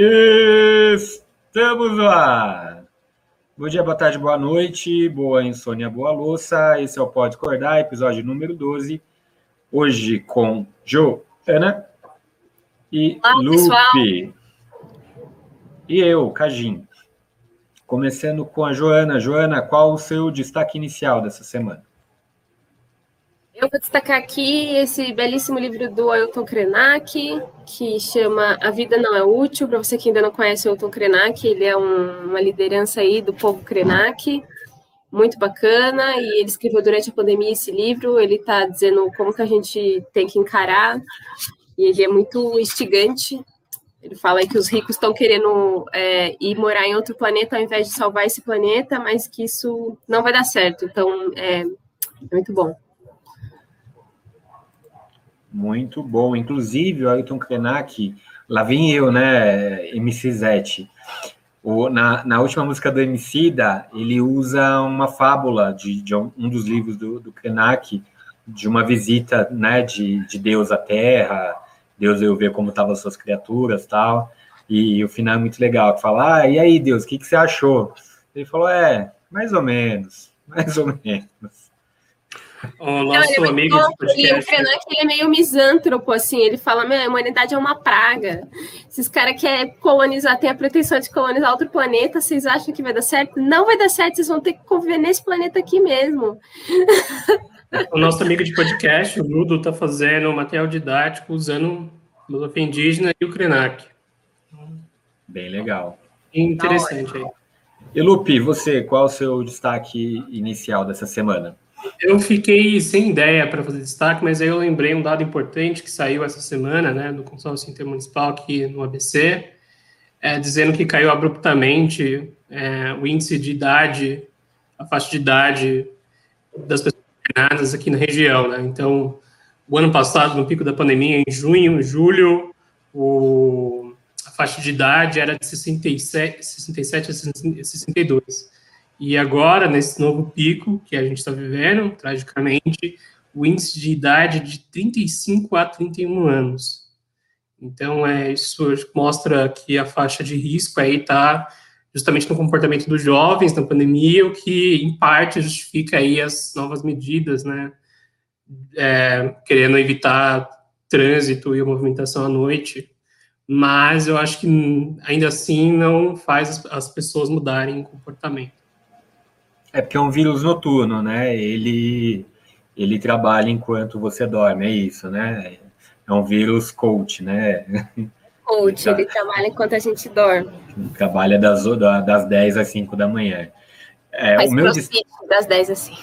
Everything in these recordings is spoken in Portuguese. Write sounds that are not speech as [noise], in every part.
Estamos lá! Bom dia, boa tarde, boa noite, boa insônia, boa louça. Esse é o Pode Acordar, episódio número 12. Hoje com Joana e Olá, Lupe. Pessoal. E eu, Cajim. Começando com a Joana. Joana, qual o seu destaque inicial dessa semana? Eu vou destacar aqui esse belíssimo livro do Ailton Krenak, que chama A Vida Não é Útil. Para você que ainda não conhece o Ailton Krenak, ele é um, uma liderança aí do povo Krenak, muito bacana, e ele escreveu durante a pandemia esse livro, ele está dizendo como que a gente tem que encarar, e ele é muito instigante. Ele fala que os ricos estão querendo é, ir morar em outro planeta ao invés de salvar esse planeta, mas que isso não vai dar certo. Então, é, é muito bom. Muito bom. Inclusive, o Ayrton Krenak, lá vem eu, né, MC Zete. O, na, na última música do Emicida, ele usa uma fábula de, de um, dos livros do, do Krenak, de uma visita, né, de, de Deus à Terra, Deus veio ver como estavam as suas criaturas tal, e, e, o final é muito legal, fala, ah, e aí, Deus, o que, que você achou? Ele falou, é, mais ou menos, [laughs] mais ou menos. O nosso Não, amigo de podcast. E o Krenak, ele é meio misântropo, assim, ele fala, meu, a humanidade é uma praga. Esses caras querem colonizar, tem a pretensão de colonizar outro planeta, vocês acham que vai dar certo? Não vai dar certo, vocês vão ter que conviver nesse planeta aqui mesmo. O nosso amigo de podcast, o Ludo, está fazendo um material didático usando filosofia indígena e o Krenak. Bem legal. Interessante aí. E Lupe, você, qual o seu destaque inicial dessa semana? Eu fiquei sem ideia para fazer destaque, mas aí eu lembrei um dado importante que saiu essa semana, né, do consórcio intermunicipal aqui no ABC, é, dizendo que caiu abruptamente é, o índice de idade, a faixa de idade das pessoas aqui na região, né? Então, o ano passado, no pico da pandemia, em junho, julho, o, a faixa de idade era de 67, 67 a 62. E agora, nesse novo pico que a gente está vivendo, tragicamente, o índice de idade de 35 a 31 anos. Então, é, isso mostra que a faixa de risco aí está justamente no comportamento dos jovens na pandemia, o que, em parte, justifica aí as novas medidas, né, é, querendo evitar trânsito e movimentação à noite, mas eu acho que, ainda assim, não faz as pessoas mudarem o comportamento. É porque é um vírus noturno, né? Ele, ele trabalha enquanto você dorme, é isso, né? É um vírus coach, né? Coach, ele trabalha enquanto a gente dorme. Trabalha das, das 10 às 5 da manhã. É, Faz o meu destaque das 10 às 5.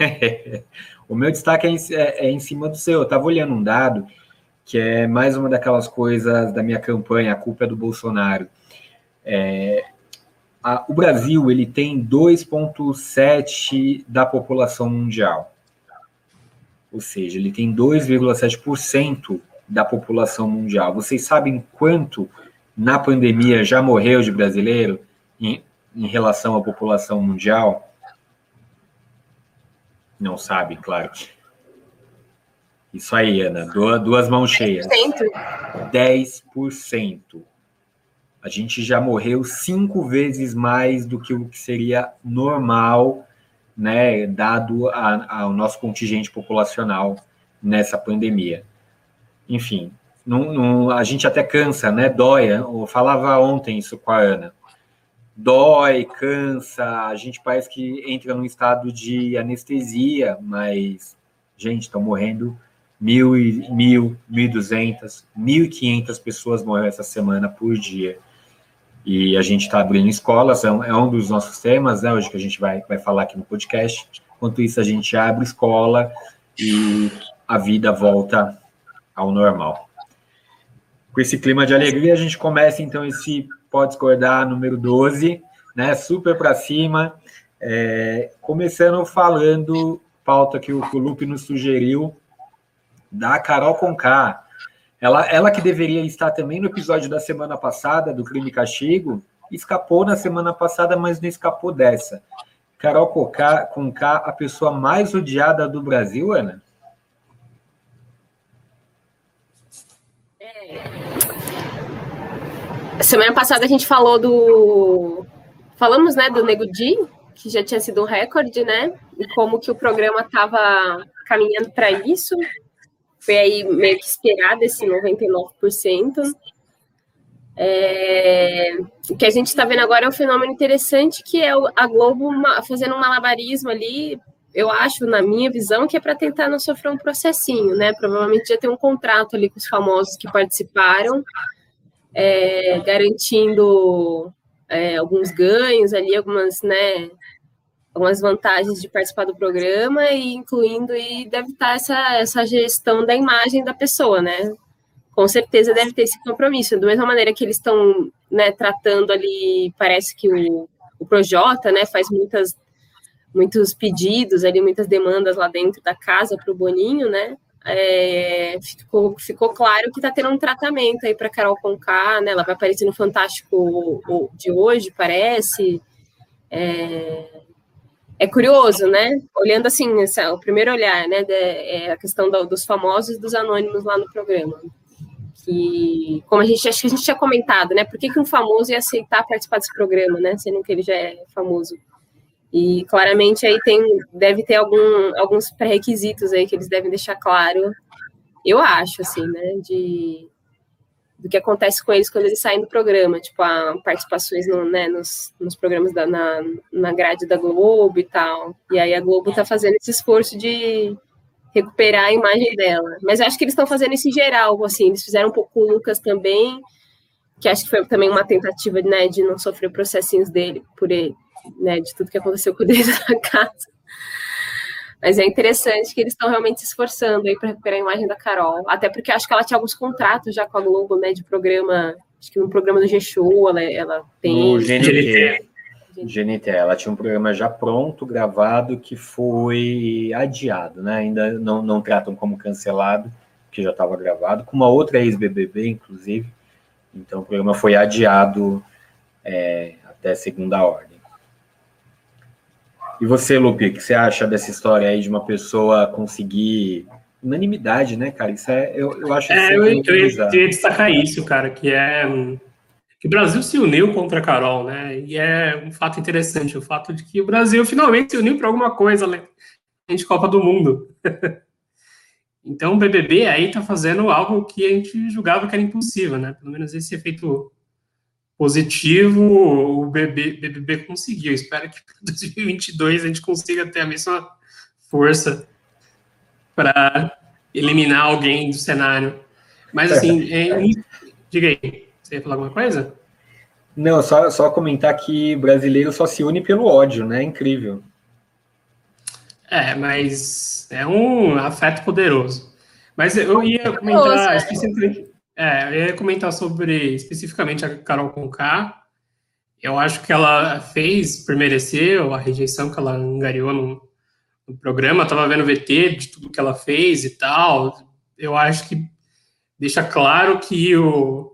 [laughs] o meu destaque é em, é, é em cima do seu. Eu estava olhando um dado que é mais uma daquelas coisas da minha campanha, a culpa é do Bolsonaro. É, a, o Brasil ele tem 2,7% da população mundial. Ou seja, ele tem 2,7% da população mundial. Vocês sabem quanto na pandemia já morreu de brasileiro em, em relação à população mundial? Não sabe, claro. Isso aí, Ana, duas, duas mãos cheias. 10%. 10% a gente já morreu cinco vezes mais do que o que seria normal, né, dado ao nosso contingente populacional nessa pandemia. Enfim, não, não, a gente até cansa, né, dói. Eu falava ontem isso com a Ana. Dói, cansa, a gente parece que entra num estado de anestesia, mas, gente, estão morrendo mil, mil, mil duzentas, mil e quinhentas pessoas morreram essa semana por dia. E a gente está abrindo escolas, é um, é um, dos nossos temas, né, hoje que a gente vai, vai falar aqui no podcast. Enquanto isso, a gente abre escola e a vida volta ao normal. Com esse clima de alegria, a gente começa então esse Pode Discordar número 12, né, super para cima. É, começando falando, pauta que o, que o Lupe nos sugeriu, da Carol Conká. Ela, ela que deveria estar também no episódio da semana passada, do Crime e Castigo, escapou na semana passada, mas não escapou dessa. Carol Conká, Conká a pessoa mais odiada do Brasil, Ana? semana passada a gente falou do. Falamos, né, do Nego Di, que já tinha sido um recorde, né? E como que o programa estava caminhando para isso. Foi aí meio que esperado esse 99%. É, o que a gente está vendo agora é um fenômeno interessante, que é a Globo fazendo um malabarismo ali, eu acho, na minha visão, que é para tentar não sofrer um processinho, né? Provavelmente já tem um contrato ali com os famosos que participaram, é, garantindo é, alguns ganhos ali, algumas, né, algumas vantagens de participar do programa e incluindo e deve estar essa, essa gestão da imagem da pessoa, né? Com certeza deve ter esse compromisso. Da mesma maneira que eles estão né, tratando ali, parece que o, o Projota né, faz muitas, muitos pedidos ali, muitas demandas lá dentro da casa para o Boninho, né? É, ficou, ficou claro que está tendo um tratamento aí para Carol Conká, né? Ela vai aparecer no Fantástico de hoje, parece. É, é curioso, né? Olhando assim, o primeiro olhar, né? De, é a questão do, dos famosos e dos anônimos lá no programa. Que, como a gente acho que a gente tinha comentado, né? Por que, que um famoso ia aceitar participar desse programa, né? Sendo que ele já é famoso. E claramente aí tem, deve ter algum, alguns pré-requisitos aí que eles devem deixar claro, eu acho, assim, né? De, do que acontece com eles quando eles saem do programa, tipo, a participações no, né, nos, nos programas da, na, na grade da Globo e tal. E aí a Globo tá fazendo esse esforço de recuperar a imagem dela. Mas acho que eles estão fazendo isso em geral, assim, eles fizeram um pouco com o Lucas também, que acho que foi também uma tentativa, né, de não sofrer processinhos dele, por ele, né, de tudo que aconteceu com ele [laughs] na casa. Mas é interessante que eles estão realmente se esforçando aí para recuperar a imagem da Carol. Até porque acho que ela tinha alguns contratos já com a Globo, né? De programa. Acho que no programa do G-Show ela, ela tem. No GNT. GNT, ela tinha um programa já pronto, gravado, que foi adiado, né? Ainda não, não tratam como cancelado, que já estava gravado, com uma outra ex-BBB, inclusive. Então o programa foi adiado é, até segunda ordem. E você, Lupe, o que você acha dessa história aí de uma pessoa conseguir unanimidade, né, cara? Isso é, eu, eu acho é, eu, eu queria destacar isso, cara, que é que o Brasil se uniu contra a Carol, né? E é um fato interessante, o fato de que o Brasil finalmente se uniu para alguma coisa além de Copa do Mundo. [laughs] então o BBB aí tá fazendo algo que a gente julgava que era impossível, né? Pelo menos esse efeito positivo o BBB, BBB conseguiu. Espero que [laughs] para 2022 a gente consiga ter a mesma força para eliminar alguém do cenário. Mas assim, [laughs] é, diga aí, você ia falar alguma coisa? Não, só, só comentar que brasileiro só se une pelo ódio, né? Incrível. É, mas é um afeto poderoso. Mas eu ia comentar especificamente é, eu ia comentar sobre especificamente a Carol Conká. Eu acho que ela fez por merecer a rejeição que ela angariou no, no programa. Estava vendo o VT de tudo que ela fez e tal. Eu acho que deixa claro que o,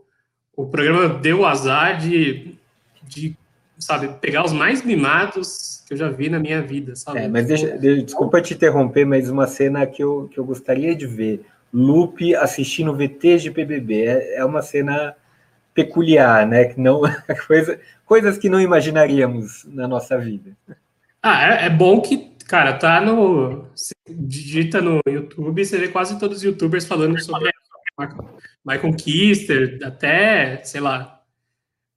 o programa deu o azar de, de, sabe, pegar os mais mimados que eu já vi na minha vida, sabe? É, mas deixa, desculpa te interromper, mas uma cena que eu, que eu gostaria de ver Lupe assistindo VTs de PBB. É, é uma cena peculiar, né? Que não, [laughs] coisa, coisas que não imaginaríamos na nossa vida. Ah, é, é bom que, cara, tá no. digita no YouTube, você vê quase todos os youtubers falando sobre Michael Kister, até, sei lá,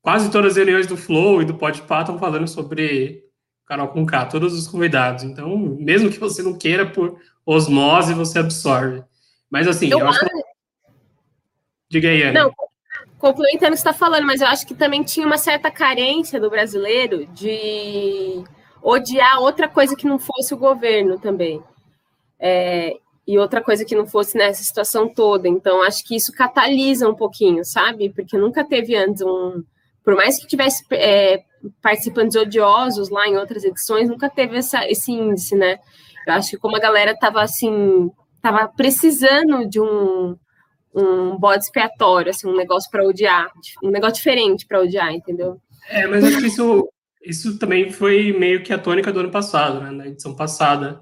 quase todas as reuniões do Flow e do Podpah estão falando sobre Carol com K, todos os convidados. Então, mesmo que você não queira, por osmose, você absorve. Mas assim, eu, eu acho que... Diga aí, Ana. Não, complementando o que você está falando, mas eu acho que também tinha uma certa carência do brasileiro de odiar outra coisa que não fosse o governo também. É, e outra coisa que não fosse nessa situação toda. Então, acho que isso catalisa um pouquinho, sabe? Porque nunca teve antes um. Por mais que tivesse é, participantes odiosos lá em outras edições, nunca teve essa, esse índice, né? Eu acho que como a galera estava assim tava precisando de um, um bode expiatório, assim, um negócio para odiar, um negócio diferente para odiar, entendeu? É, mas acho que isso, isso também foi meio que a tônica do ano passado, né? Na edição passada.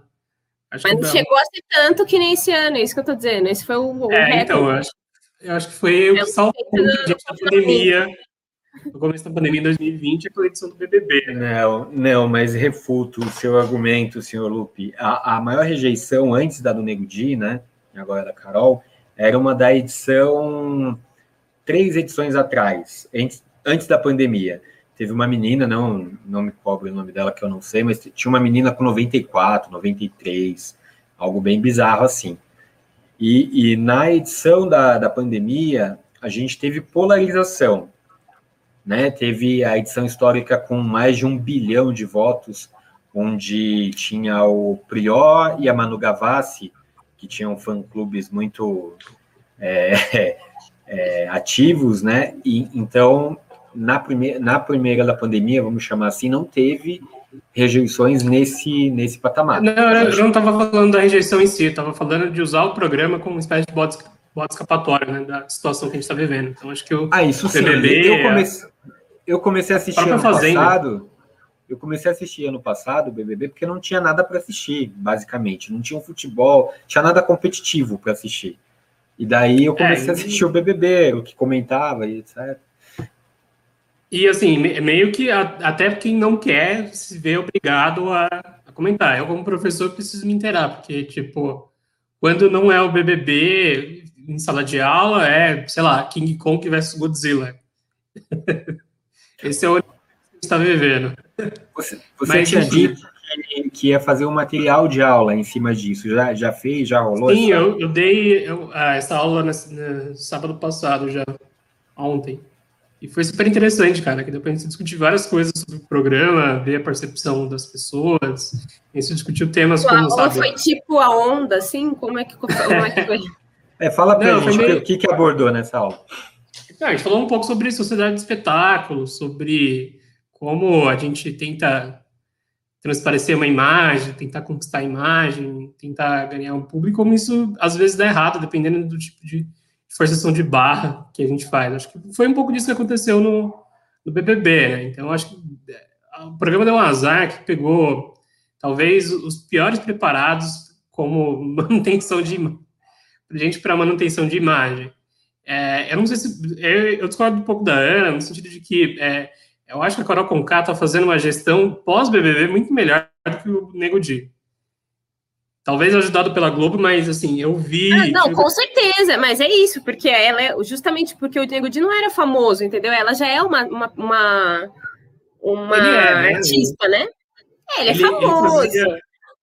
Acho mas não chegou a ser tanto que nem esse ano, é isso que eu tô dizendo. Esse foi o, o é, então, eu acho, eu acho que foi o salto da pandemia. No começo da pandemia em 2020, aquela edição do BBB. Né? Não, não, mas refuto o seu argumento, senhor Lupe. A, a maior rejeição antes da do Nego Di, né? Agora da Carol, era uma da edição três edições atrás, antes, antes da pandemia. Teve uma menina, não, não me cobre o nome dela, que eu não sei, mas tinha uma menina com 94, 93, algo bem bizarro assim. E, e na edição da, da pandemia, a gente teve polarização. Né? Teve a edição histórica com mais de um bilhão de votos, onde tinha o Prior e a Manu Gavassi, que tinham fã-clubes muito é, [laughs] é, ativos, né? E, então, na, prime na primeira da pandemia, vamos chamar assim, não teve rejeições nesse, nesse patamar. Não, eu não estava falando da rejeição em si, estava falando de usar o programa como uma espécie de bode, bode escapatório, né, da situação que a gente está vivendo. Então, acho que o ah, isso BBB... Sim. Eu, comecei, eu comecei a assistir ano fazenda. passado... Eu comecei a assistir ano passado o BBB porque não tinha nada para assistir, basicamente. Não tinha um futebol, tinha nada competitivo para assistir. E daí eu comecei é, a assistir o BBB, o que comentava e etc. E assim, meio que a, até quem não quer se vê obrigado a, a, comentar. Eu, como professor, preciso me inteirar, porque, tipo, quando não é o BBB em sala de aula, é, sei lá, King Kong versus Godzilla. Esse é o que a gente está vivendo. Você, você Mas, tinha dito que, ia fazer um material de aula em cima disso. Já, já fez? Já rolou? Sim, eu, eu, dei eu, ah, essa aula no sábado passado, já, ontem. E foi super interessante, cara, que depois a gente discutiu várias coisas sobre o programa, ver a percepção das pessoas, a gente discutiu temas a como, sabe... foi tipo a onda, assim? Como é que, como é que foi? É, fala pra Não, gente meio... o que, que abordou nessa aula. Não, a gente falou um pouco sobre sociedade de espetáculo, sobre como a gente tenta transparecer uma imagem, tentar conquistar a imagem, tentar ganhar um público, como isso às vezes dá errado, dependendo do tipo de forçação de barra que a gente faz. Acho que foi um pouco disso que aconteceu no, no BBB, né? Então, acho que é, o programa deu um azar que pegou talvez os piores preparados como [laughs] manutenção de gente para manutenção de imagem. É, eu não sei se eu, discordo um pouco da Ana no sentido de que é, eu acho que a Carol Conká está fazendo uma gestão pós BBB muito melhor do que o Nego Di. Talvez ajudado pela Globo, mas assim, eu vi. Ah, não, com certeza, mas é isso, porque ela é justamente porque o Diego Di não era famoso, entendeu? Ela já é uma, uma, uma, uma é, né? artista, né? É, ele é ele, famoso. Ele fazia...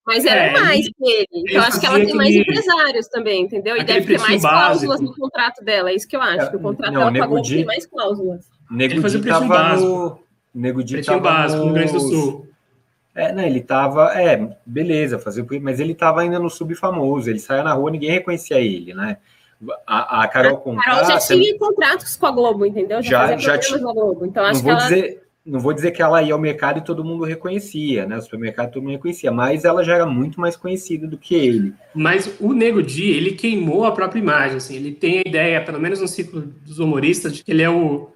Mas era é, mais que ele. Então, acho que ela tem mais empresários também, entendeu? E deve ter mais básico. cláusulas no contrato dela. É isso que eu acho. Que o contrato não, dela pagou tem mais cláusulas. Nego Di tava no. Nego Di tava básico no Rio Grande do Sul. É, né, ele tava, é, beleza, fazer mas ele tava ainda no subfamoso, ele saia na rua, ninguém reconhecia ele, né? A, a Carol Conká... A Carol já tinha contratos com a Globo, entendeu? Já, já, já tinha. Globo, então acho não vou que ela... dizer, não vou dizer que ela ia ao mercado e todo mundo reconhecia, né? O supermercado todo mundo reconhecia, mas ela já era muito mais conhecida do que ele. Mas o Nego Di, ele queimou a própria imagem, assim, ele tem a ideia, pelo menos no ciclo dos humoristas, de que ele é o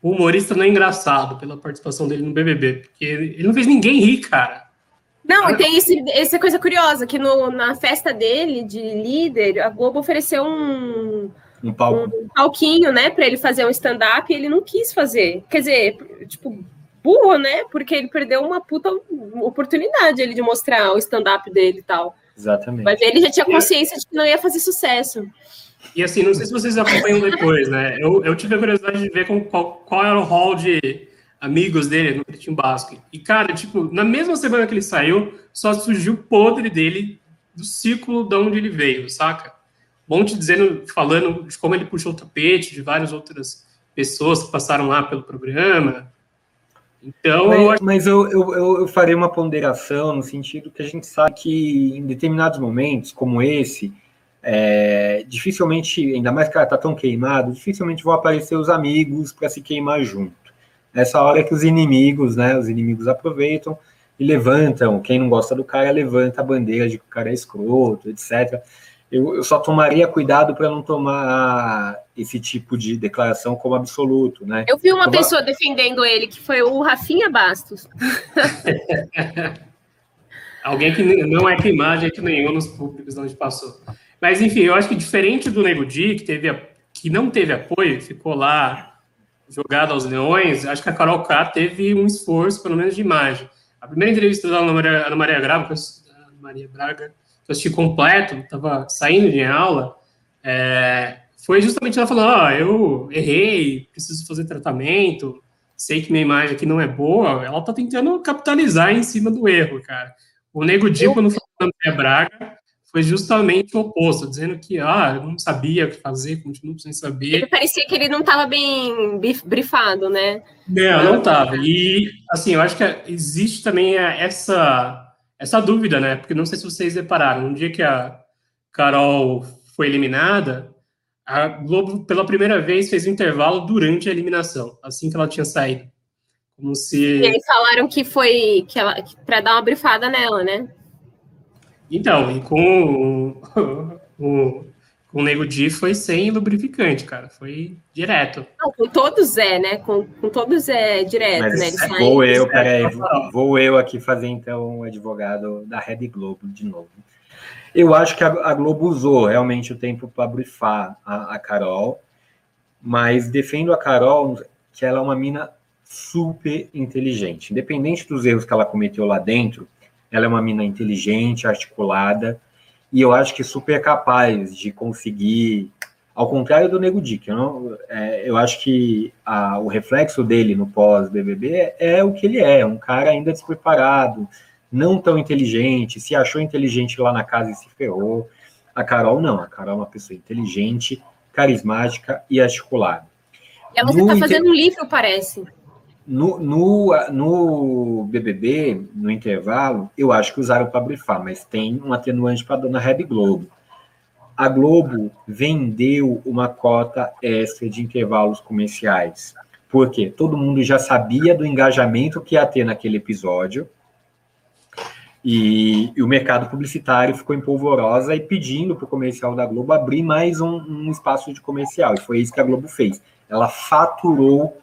o humorista não é engraçado pela participação dele no BBB, porque ele não fez ninguém rir, cara. Não, e tem esse, essa coisa curiosa, que no, na festa dele, de líder, a Globo ofereceu um, um, palco. um palquinho, né, para ele fazer um stand-up e ele não quis fazer. Quer dizer, tipo, burro, né, porque ele perdeu uma puta oportunidade ele de mostrar o stand-up dele e tal. Exatamente. Mas ele já tinha consciência de que não ia fazer sucesso. E assim, não sei se vocês acompanham depois, né? Eu, eu tive a curiosidade de ver com qual, qual era o hall de amigos dele no Pretinho Basque. E, cara, tipo, na mesma semana que ele saiu, só surgiu o podre dele do ciclo de onde ele veio, saca? Monte dizendo, falando de como ele puxou o tapete de várias outras pessoas que passaram lá pelo programa. Então, mas, eu, acho... mas eu, eu, eu farei uma ponderação no sentido que a gente sabe que em determinados momentos, como esse, é, dificilmente, ainda mais que ela está tão queimado, dificilmente vão aparecer os amigos para se queimar junto. Nessa hora que os inimigos, né, os inimigos aproveitam e levantam, quem não gosta do cara levanta a bandeira de que o cara é escroto, etc. Eu, eu só tomaria cuidado para não tomar esse tipo de declaração como absoluto, né? Eu vi uma como... pessoa defendendo ele, que foi o Rafinha Bastos. [laughs] Alguém que não é queimar gente nenhum nos públicos onde passou. Mas, enfim, eu acho que diferente do Nego Di, que, teve, que não teve apoio, ficou lá jogado aos leões, acho que a Carol K teve um esforço, pelo menos de imagem. A primeira entrevista da Ana Maria, Ana Maria Braga, Ana Maria Braga, eu assisti completo, estava saindo de aula, é, foi justamente ela falando, ó, oh, eu errei, preciso fazer tratamento, sei que minha imagem aqui não é boa, ela tá tentando capitalizar em cima do erro, cara. O Nego Di, quando falou da Maria Braga, foi justamente o oposto, dizendo que, ah, eu não sabia o que fazer, continuo sem saber. Ele parecia que ele não estava bem brifado, né? Não, não estava. E, assim, eu acho que existe também essa, essa dúvida, né? Porque não sei se vocês repararam, no dia que a Carol foi eliminada, a Globo, pela primeira vez, fez um intervalo durante a eliminação, assim que ela tinha saído. Como se. E eles falaram que foi que ela para dar uma brifada nela, né? Então, e com o, [laughs] com o Nego Di foi sem lubrificante, cara. Foi direto. Não, com todos é, né? Com, com todos é direto, Mas né? vou eu, peraí, vou, vou eu aqui fazer então o advogado da Rede Globo de novo. Eu acho que a, Globo usou realmente o tempo para brifar a, a Carol, mas defendo a Carol que ela é uma mina super inteligente. Independente dos erros que ela cometeu lá dentro, ela é uma mina inteligente, articulada, e eu acho que super capaz de conseguir, ao contrário do Nego Dick, eu, não, é, eu acho que a, o reflexo dele no pós-BBB é, é, o que ele é, um cara ainda despreparado, não tão inteligente, se achou inteligente lá na casa e se ferrou. A Carol não, a Carol é uma pessoa inteligente, carismática e articulada. E ela está fazendo um livro, parece. No, no, no BBB, no intervalo, eu acho que usaram para brifar, mas tem um atenuante para a dona Rede Globo. A Globo vendeu uma cota extra de intervalos comerciais. Porque todo mundo já sabia do engajamento que ia ter naquele episódio e, e, o mercado publicitário ficou em polvorosa e pedindo para o comercial da Globo abrir mais um, um, espaço de comercial. E foi isso que a Globo fez. Ela faturou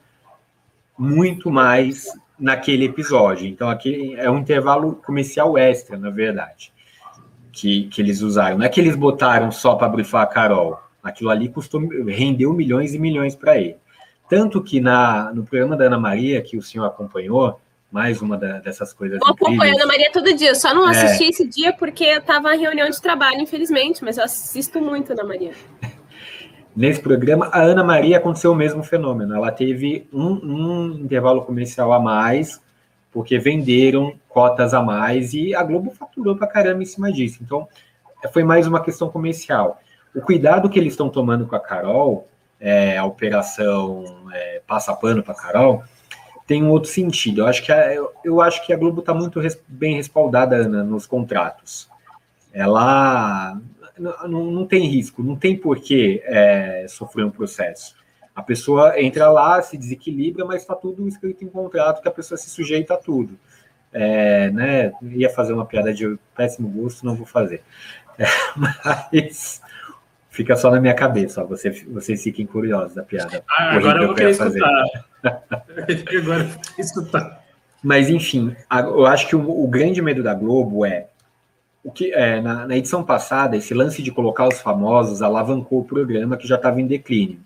muito mais naquele episódio. Então, aqui é um intervalo comercial extra, na verdade, que, que eles usaram. Não é que eles botaram só para brifar a Carol. Aquilo ali custou, rendeu milhões e milhões para ele. Tanto que na, no programa da Ana Maria, que o senhor acompanhou, mais uma da, dessas coisas. Eu acompanho a Ana Maria todo dia, só não é. assisti é. esse dia porque eu estava em reunião de trabalho, infelizmente, mas eu assisto muito a Ana Maria. Nesse programa, a Ana Maria aconteceu o mesmo fenômeno. Ela teve um, um intervalo comercial a mais, porque venderam cotas a mais e a Globo faturou para caramba em cima disso. Então, foi mais uma questão comercial. O cuidado que eles estão tomando com a Carol, é, a operação é, passa pano para Carol, tem um outro sentido. Eu acho que a, eu, eu acho que a Globo está muito res, bem respaldada Ana, nos contratos. Ela não, não tem risco, não tem por que é, sofrer um processo. A pessoa entra lá, se desequilibra, mas está tudo escrito em contrato que a pessoa se sujeita a tudo. É, né, ia fazer uma piada de péssimo gosto, não vou fazer. [laughs] É, mas fica só na minha cabeça, ó, você, vocês fiquem curiosos da piada. Ah, [laughs] agora eu vou querer escutar. agora escutar. Mas, enfim, eu acho que o, o, grande medo da Globo é o que é, na, na, edição passada, esse lance de colocar os famosos alavancou o programa que já estava em declínio.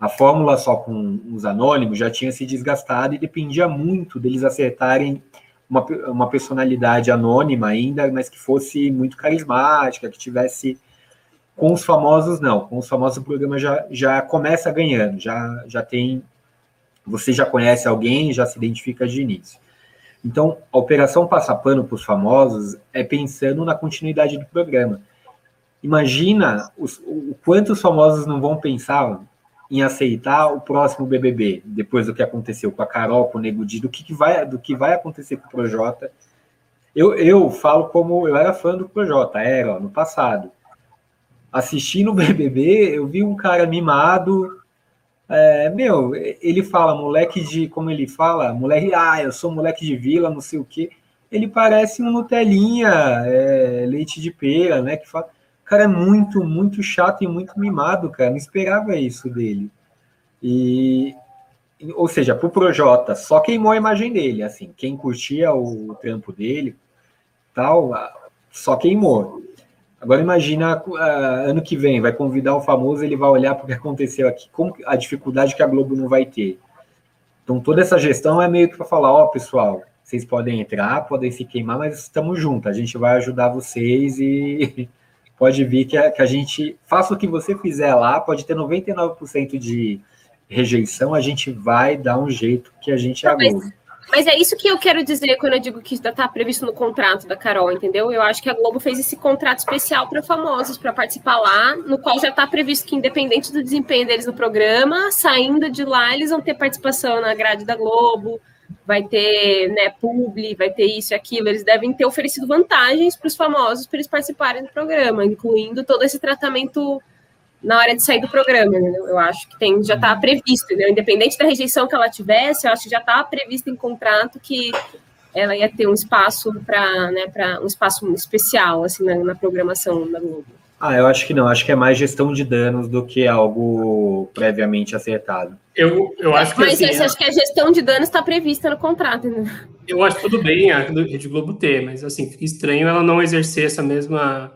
A fórmula só com os anônimos já tinha se desgastado e dependia muito deles acertarem uma, uma personalidade anônima ainda, mas que fosse muito carismática, que tivesse com os famosos, não. Com os famosos, o programa já, já começa ganhando, já, já tem. Você já conhece alguém, já se identifica de início. Então, a operação passar pano para os famosos é pensando na continuidade do programa. Imagina os, o quanto os famosos não vão pensar em aceitar o próximo BBB, depois do que aconteceu com a Carol, com o Nego Di, do que, que, vai, do que vai acontecer com o Projota. Eu, eu falo como eu era fã do Projota, era no passado assistindo o BBB, eu vi um cara mimado. É, meu, ele fala, moleque de. Como ele fala? Moleque, ah, eu sou moleque de vila, não sei o quê. Ele parece um Nutelinha, é, leite de pera, né? Que fala. Cara é muito, muito chato e muito mimado, cara. Não esperava isso dele. E. Ou seja, pro Projota, só queimou a imagem dele, assim. Quem curtia o trampo dele, tal, só queimou Agora imagina uh, ano que vem, vai convidar o famoso, ele vai olhar para o que aconteceu aqui, como a dificuldade que a Globo não vai ter. Então toda essa gestão é meio que para falar, ó, oh, pessoal, vocês podem entrar, podem se queimar, mas estamos juntos, a gente vai ajudar vocês e [laughs] pode vir que a, que a gente faça o que você fizer lá, pode ter 99% de rejeição, a gente vai dar um jeito que a gente é a Globo. Mas é isso que eu quero dizer quando eu digo que está previsto no contrato da Carol, entendeu? Eu acho que a Globo fez esse contrato especial para famosos, para participar lá, no qual já está previsto que, independente do desempenho deles no programa, saindo de lá, eles vão ter participação na grade da Globo, vai ter né, publi, vai ter isso e aquilo. Eles devem ter oferecido vantagens para os famosos para eles participarem do programa, incluindo todo esse tratamento na hora de sair do programa, entendeu? Eu acho que tem, já está previsto, entendeu? independente da rejeição que ela tivesse, eu acho que já está previsto em contrato que ela ia ter um espaço para, né, para um espaço especial assim na, na, programação da Globo. Ah, eu acho que não, acho que é mais gestão de danos do que algo previamente acertado. Eu, eu acho que mas assim, você acha que a gestão de danos está prevista no contrato, né? Eu acho tudo bem a Rede Globo ter, mas assim, fica estranho ela não exercer essa mesma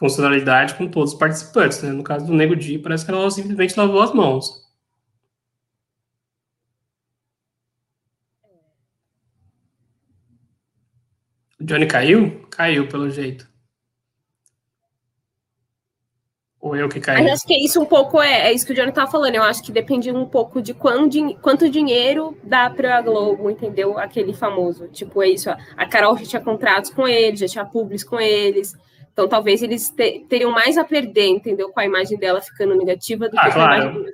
funcionalidade com todos os participantes. Né? No caso do Nego Di, parece que ela simplesmente lavou as mãos. O Johnny caiu? Caiu, pelo jeito. Ou eu que caí? Mas acho que isso um pouco, é, é isso que o Johnny estava falando. Eu acho que depende um pouco de quanto, quanto dinheiro dá para a Globo, entendeu? Aquele famoso. Tipo, é isso. Ó. A Carol já tinha contratos com eles, já tinha publis com eles. Então, talvez eles te, teriam mais a perder, entendeu? Com a imagem dela ficando negativa do ah, que claro. a imagem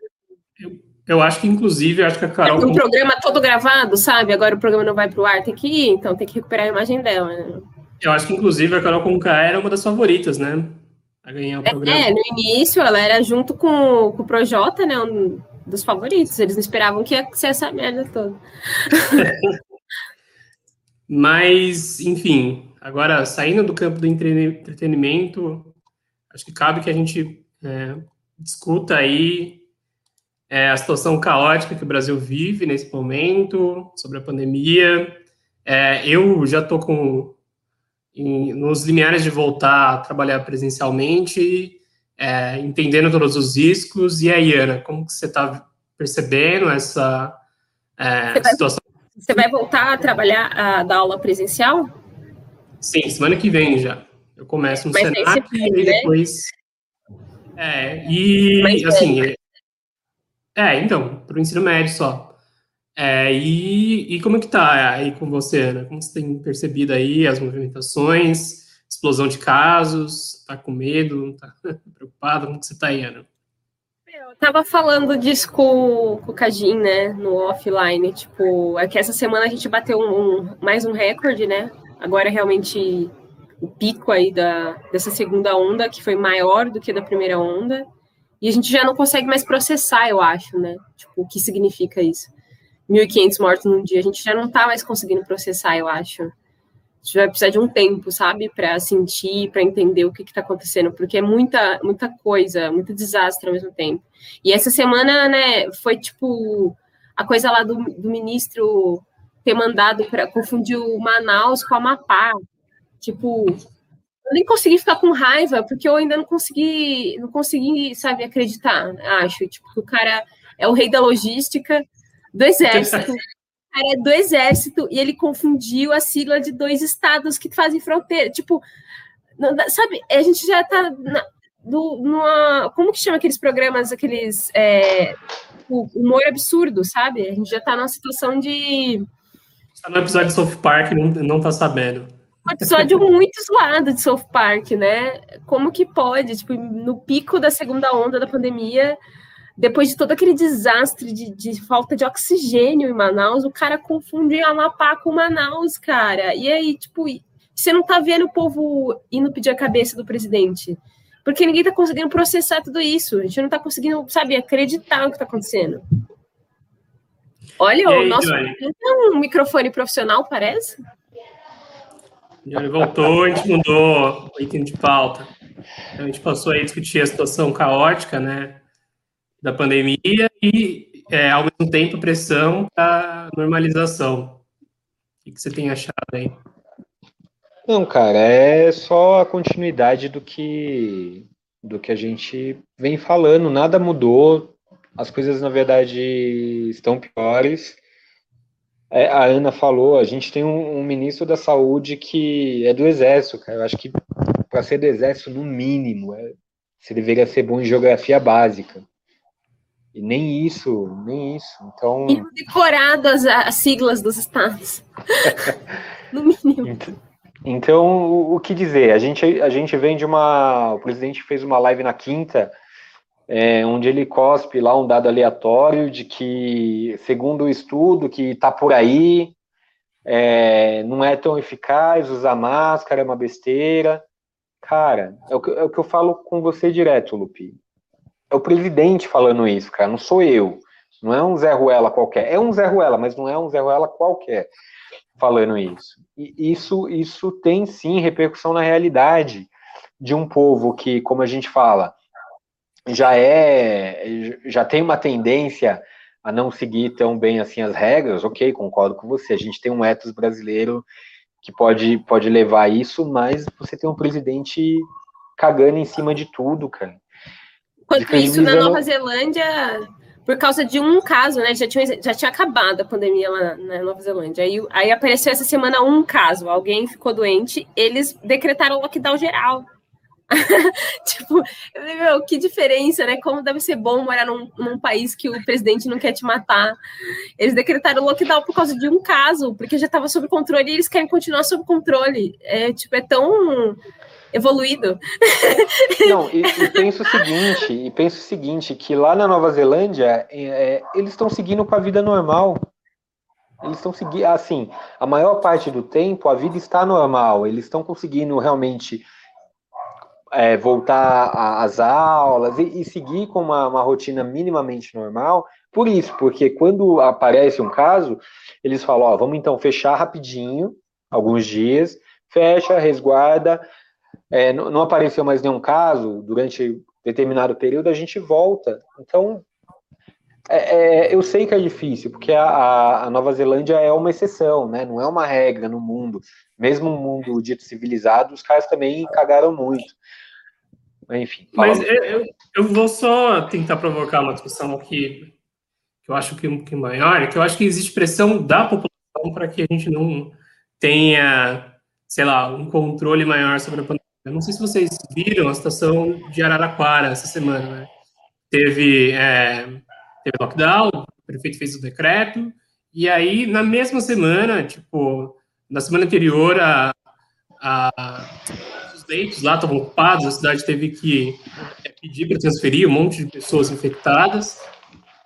eu, eu acho que, inclusive, acho que a Carol. É um programa todo gravado, sabe? Agora o programa não vai para o ar, tem que ir, então tem que recuperar a imagem dela, né? Eu acho que, inclusive, a Carol Conká era uma das favoritas, né? A ganhar o é, programa. É, no início ela era junto com, com o Projota, né? Um dos favoritos. Eles não esperavam que ia ser essa merda toda. [laughs] Mas, enfim, Agora, saindo do campo do entretenimento, acho que cabe que a gente é, discuta aí é, a situação caótica que o Brasil vive nesse momento, sobre a pandemia. É, eu já estou com em, nos limiares de voltar a trabalhar presencialmente, é, entendendo todos os riscos. E aí, Ana, como que você está percebendo essa é, você situação? Vai, você vai voltar a trabalhar, a dar aula presencial? Sim, semana que vem já. Eu começo no Mas Senac e né? depois. É, e Mas assim. É, é então, para o ensino médio só. É, e, e como é que tá aí com você, Ana? Como você tem percebido aí as movimentações, explosão de casos? Tá com medo? Tá [laughs] preocupado? Como que você tá aí, Ana? Eu tava falando disso com, com o Cajin, né, no offline, tipo, é que essa semana a gente bateu um, um mais um recorde, né, agora é realmente o pico aí da, dessa segunda onda, que foi maior do que da primeira onda, e a gente já não consegue mais processar, eu acho, né? Tipo, o que significa isso? 1.500 mortos num dia, a gente já não tá mais conseguindo processar, eu acho. A gente vai precisar de um tempo, sabe, para sentir, para entender o que está acontecendo, porque é muita, muita coisa, muito desastre ao mesmo tempo. E essa semana, né, foi tipo a coisa lá do, do ministro ter mandado para confundir o Manaus com o Amapá. Tipo, eu nem consegui ficar com raiva, porque eu ainda não consegui, não consegui, sabe, acreditar, acho. Tipo, que o cara é o rei da logística do exército. [laughs] O cara é do exército e ele confundiu a sigla de dois estados que fazem fronteira. Tipo, sabe, a gente já tá na, do, numa. Como que chama aqueles programas, aqueles. É, o humor absurdo, sabe? A gente já tá numa situação de Está no episódio de South Park, não, não tá sabendo. Um episódio muito zoado de South Park, né? Como que pode, tipo, no pico da segunda onda da pandemia, depois de todo aquele desastre de, de falta de oxigênio em Manaus, o cara confunde Amapá com Manaus, cara. E aí, tipo, você não tá vendo o povo indo pedir a cabeça do presidente? Porque ninguém tá conseguindo processar tudo isso. A gente não tá conseguindo, sabe, acreditar no que tá acontecendo. Olha, aí, o nosso é um microfone profissional, parece. Johnny voltou, a gente mudou o item de pauta. A gente passou aí a discutir a situação caótica, né, da pandemia e, é, ao mesmo tempo, pressão para normalização. O que você tem achado aí? Não, cara, é só a continuidade do que do que a gente vem falando. Nada mudou. As coisas, na verdade, estão piores. É, a Ana falou, a gente tem um, um, ministro da saúde que é do exército, cara. Eu acho que para ser do exército, no mínimo, é, você deveria ser bom em geografia básica. E nem isso, nem isso. Então. E decorado as, as siglas dos estados. [laughs] no mínimo. Então, então, o, o, que dizer? A gente, a gente vem de uma. O presidente fez uma live na quinta, é, onde ele cospe lá um dado aleatório de que, segundo o estudo que está por aí, é, não é tão eficaz, usar máscara é uma besteira. Cara, é o, que, é o que eu falo com você direto, Lupi. É o presidente falando isso, cara, não sou eu. Não é um Zé Ruela qualquer. É um Zé Ruela, mas não é um Zé Ruela qualquer falando isso. E isso, isso tem sim repercussão na realidade de um povo que, como a gente fala, já é, já tem uma tendência a não seguir tão bem assim as regras. Ok, concordo com você. A gente tem um ethos brasileiro que pode, pode levar isso, mas você tem um presidente cagando em cima de tudo, cara. Enquanto isso, na Nova Zelândia, por causa de um caso, né? Já tinha, já tinha acabado a pandemia lá na Nova Zelândia. Aí, aí apareceu essa semana um caso, alguém ficou doente, eles decretaram lockdown geral. [laughs] tipo, meu, que diferença, né? Como deve ser bom morar num, num, país que o presidente não quer te matar. Eles decretaram lockdown por causa de um caso, porque já estava sob controle e eles querem continuar sob controle. É, tipo, é tão evoluído. [laughs] Não, e, e penso o seguinte, e penso o seguinte, que lá na Nova Zelândia, é, é eles estão seguindo com a vida normal. Eles estão seguindo, assim, a maior parte do tempo a vida está normal, eles estão conseguindo realmente é, voltar às aulas e, e seguir com uma, uma, rotina minimamente normal. Por isso, porque quando aparece um caso, eles falam: ó, vamos então fechar rapidinho, alguns dias, fecha, resguarda. É, não, não apareceu mais nenhum caso durante determinado período, a gente volta. Então, é, é, eu sei que é difícil, porque a, a, Nova Zelândia é uma exceção, né? Não é uma regra no mundo. Mesmo no mundo dito civilizado, os caras também cagaram muito. Enfim. Mas eu, eu, vou só tentar provocar uma discussão aqui, que eu acho que um pouquinho maior, que eu acho que existe pressão da população para que a gente não tenha, sei lá, um controle maior sobre a pandemia. Eu não sei se vocês viram a situação de Araraquara essa semana, né? Teve, é, teve lockdown, o prefeito fez o decreto, e aí, na mesma semana, tipo, na semana anterior, a, a leitos lá estavam ocupados, a cidade teve que é, pedir para transferir um monte de pessoas infectadas.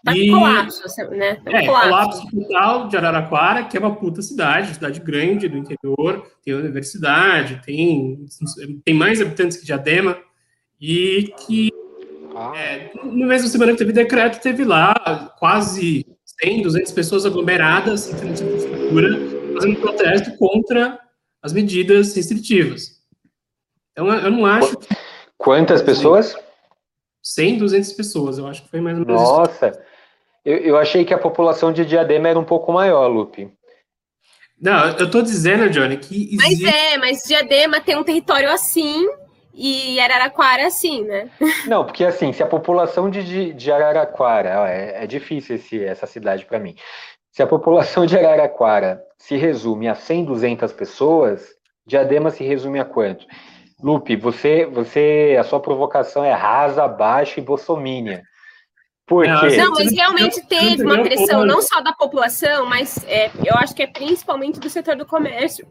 Tá e, colapso, né? Tá é, colapso. colapso total de Araraquara, que é uma puta cidade, cidade grande do interior, tem universidade, tem, tem mais habitantes que Diadema, e que ah. é, no mesmo semana que teve decreto, teve lá quase 100, 200 pessoas aglomeradas em frente à infraestrutura, fazendo protesto contra as medidas restritivas. Então, eu não acho. Quantas pessoas? 100, 200 pessoas, eu acho que foi mais ou menos. Nossa, eu, eu achei que a população de Diadema era um pouco maior, Lupe. Não, eu tô dizendo, Johnny, que. Existe... Mas é, mas Diadema tem um território assim e Araraquara assim, né? Não, porque assim, se a população de, de Araraquara, é, é difícil esse, essa cidade para mim. Se a população de Araraquara se resume a 100, 200 pessoas, Diadema se resume a quanto? Lupe, você, você, a sua provocação é rasa, baixa e bolsomínia. Por quê? Não, mas realmente teve uma pressão não só da população, mas é, eu acho que é principalmente do setor do comércio.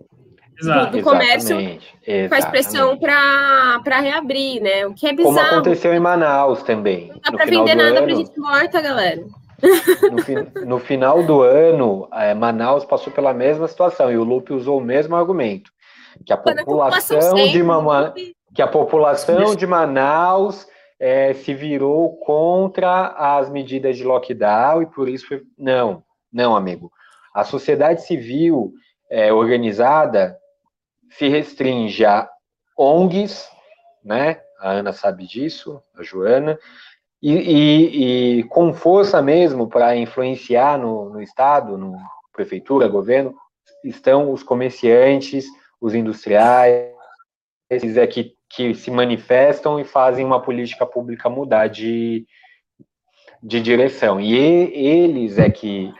Exato. Do, comércio exatamente, faz pressão para reabrir, né? O que é bizarro. Como aconteceu em Manaus também. Não dá para vender nada para gente morta, galera. No, no, final do ano, é, Manaus passou pela mesma situação e o Lupe usou o mesmo argumento que a população, de Mama, que a população de Manaus é, se virou contra as medidas de lockdown e por isso foi... não, não, amigo. A sociedade civil é, organizada se restringe a ONGs, né? A Ana sabe disso, a Joana, e, e, e com força mesmo para influenciar no, no Estado, no prefeitura, governo, estão os comerciantes, os industriais, esses é que, que se manifestam e fazem uma política pública mudar de, de direção. E eles é que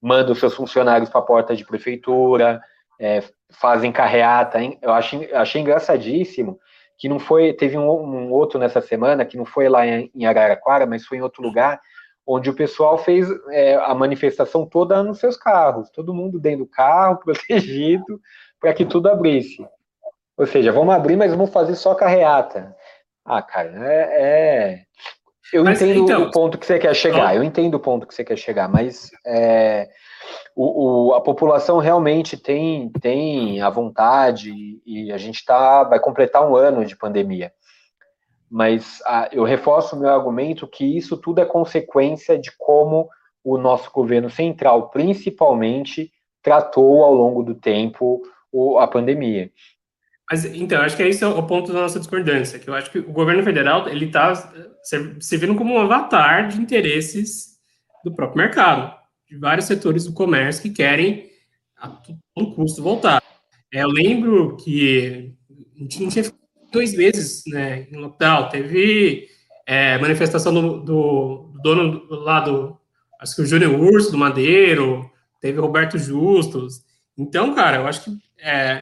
mandam seus funcionários para a porta de prefeitura, é, fazem carreata. Hein? Eu achei, achei engraçadíssimo que não foi. Teve um, um, outro nessa semana, que não foi lá em, em Araraquara, mas foi em outro lugar, onde o pessoal fez é, a manifestação toda nos seus carros, todo mundo dentro do carro, [laughs] protegido, para que tudo abrisse. Ou seja, vamos abrir, mas vamos fazer só carreata. Ah, cara, é. é... Eu mas, entendo então... o ponto que você quer chegar, eu entendo o ponto que você quer chegar, mas é, o, o, a população realmente tem, tem a vontade e a gente tá, vai completar um ano de pandemia. Mas a, eu reforço o meu argumento que isso tudo é consequência de como o nosso governo central, principalmente, tratou ao longo do tempo o, a pandemia. Mas, então, acho que esse é o ponto da nossa discordância, que eu acho que o governo federal, ele está servindo como um avatar de interesses do próprio mercado, de vários setores do comércio que querem a todo custo voltar. É, eu lembro que a gente tinha dois meses né, em lockdown, teve é, manifestação do, do, do, dono lá do, acho que o Júnior Urso, do Madeiro, teve Roberto Justus. Então, cara, eu acho que é,